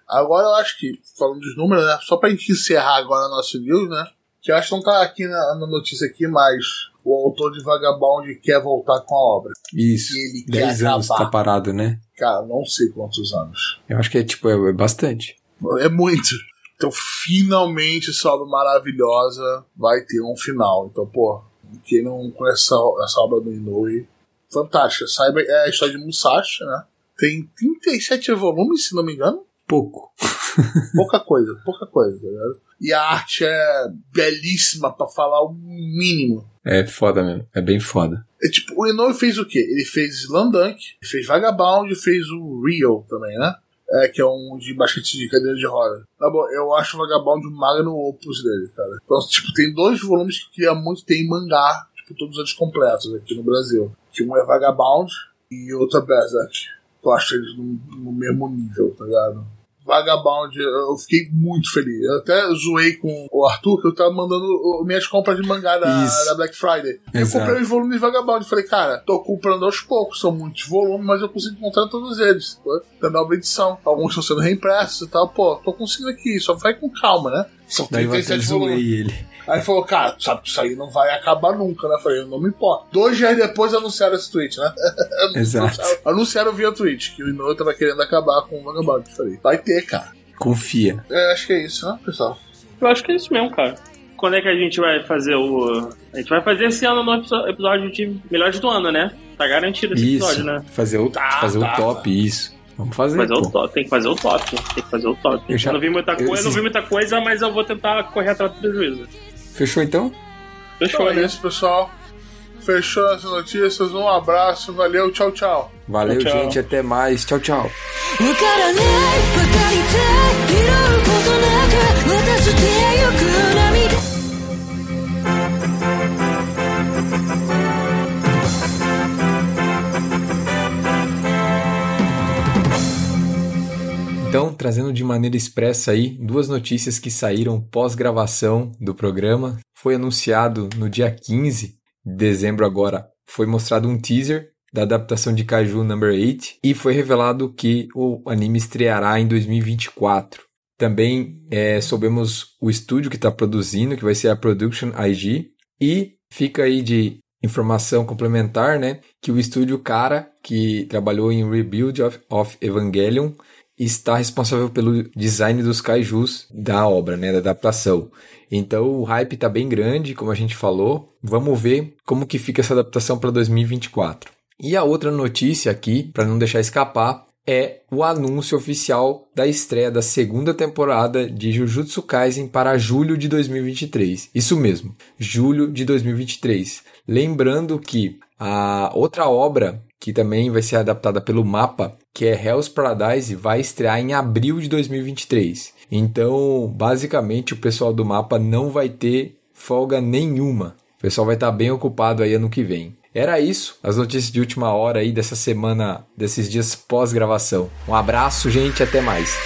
Agora eu acho que, falando dos números, né? Só pra gente encerrar agora nosso news, né? Que eu acho que não tá aqui na, na notícia aqui, mas o autor de Vagabond quer voltar com a obra. Isso. E ele 10 quer anos acabar. tá parado, né? Cara, não sei quantos anos. Eu acho que é tipo, é, é bastante. É muito. Então, finalmente, essa obra maravilhosa vai ter um final. Então, pô, quem não conhece essa, essa obra do Inoue, fantástica. Saiba, é a história de Musashi, né? Tem 37 volumes, se não me engano. Pouco. (laughs) Pouca coisa, pouca coisa, tá ligado? E a arte é belíssima pra falar o mínimo. É foda mesmo. É bem foda. É tipo, o Inoue fez o quê? Ele fez Slamdunk, fez Vagabond, fez o Rio também, né? É, que é um de basquete de cadeira de roda. Tá bom, eu acho o Vagabond um magno opus dele, cara. Então, tipo, tem dois volumes que queria muito ter em mangá, tipo, todos eles completos aqui no Brasil. Que um é Vagabond e outro é Berserk. Eu acho eles no, no mesmo nível, tá ligado? Vagabond, eu fiquei muito feliz. Eu até zoei com o Arthur que eu tava mandando minhas compras de mangá da, da Black Friday. Eu Exato. comprei os volumes de Vagabond. Falei, cara, tô comprando aos poucos, são muitos volumes, mas eu consigo encontrar todos eles. Pô, da nova edição. Alguns estão sendo reimpressos e tal. Pô, tô conseguindo aqui, só vai com calma, né? São Daí eu até 37 volumes. zoei ele. Aí ele falou, cara, tu sabe que isso aí não vai acabar nunca, né? Eu falei, não me importa. Dois dias depois anunciaram esse tweet, né? (laughs) Exato. Anunciaram via tweet que o Inoue tava querendo acabar com o Vagabond. Eu Falei, vai ter, cara. Confia. É, acho que é isso, né, pessoal? Eu acho que é isso mesmo, cara. Quando é que a gente vai fazer o. A gente vai fazer esse ano no episódio de Melhores do Ano, né? Tá garantido esse Isso. episódio, né? Fazer o, Tá, fazer tá, o top, isso. Vamos fazer. Fazer o pô. top, tem que fazer o top. Tem que fazer o top. Eu Eu, já- não vi muita eu- coisa, esses- não vi muita coisa, mas eu vou tentar correr atrás do prejuízo. Fechou então? Fechou, Então é né? isso, pessoal. Fechou as notícias. Um abraço, valeu, tchau, tchau. Valeu, Tchau, tchau. gente. Até mais. Tchau, tchau. わからない分かりたい拾うことなく渡してゆく涙 Então, trazendo de maneira expressa aí duas notícias que saíram pós-gravação do programa. foi anunciado no dia 15 de dezembro agora, foi mostrado um teaser da adaptação de Kaiju Number 8 e foi revelado que o anime estreará em 2024. Também é, soubemos o estúdio que está produzindo, que vai ser a Production IG, e fica aí de informação complementar, né, que o estúdio Cara, que trabalhou em Rebuild of, of Evangelion, está responsável pelo design dos kaijus da obra, né, da adaptação. Então o hype está bem grande, como a gente falou. Vamos ver como que fica essa adaptação para 2024. E a outra notícia aqui, para não deixar escapar, é o anúncio oficial da estreia da segunda temporada de Jujutsu Kaisen para julho de 2023. Isso mesmo, julho de 2023. Lembrando que a outra obra que também vai ser adaptada pelo mapa, que é Hell's Paradise, vai estrear em abril de 2023. Então, basicamente, o pessoal do mapa não vai ter folga nenhuma. O pessoal vai estar bem ocupado aí ano que vem. Era isso, as notícias de última hora aí dessa semana, desses dias pós-gravação. Um abraço, gente, até mais.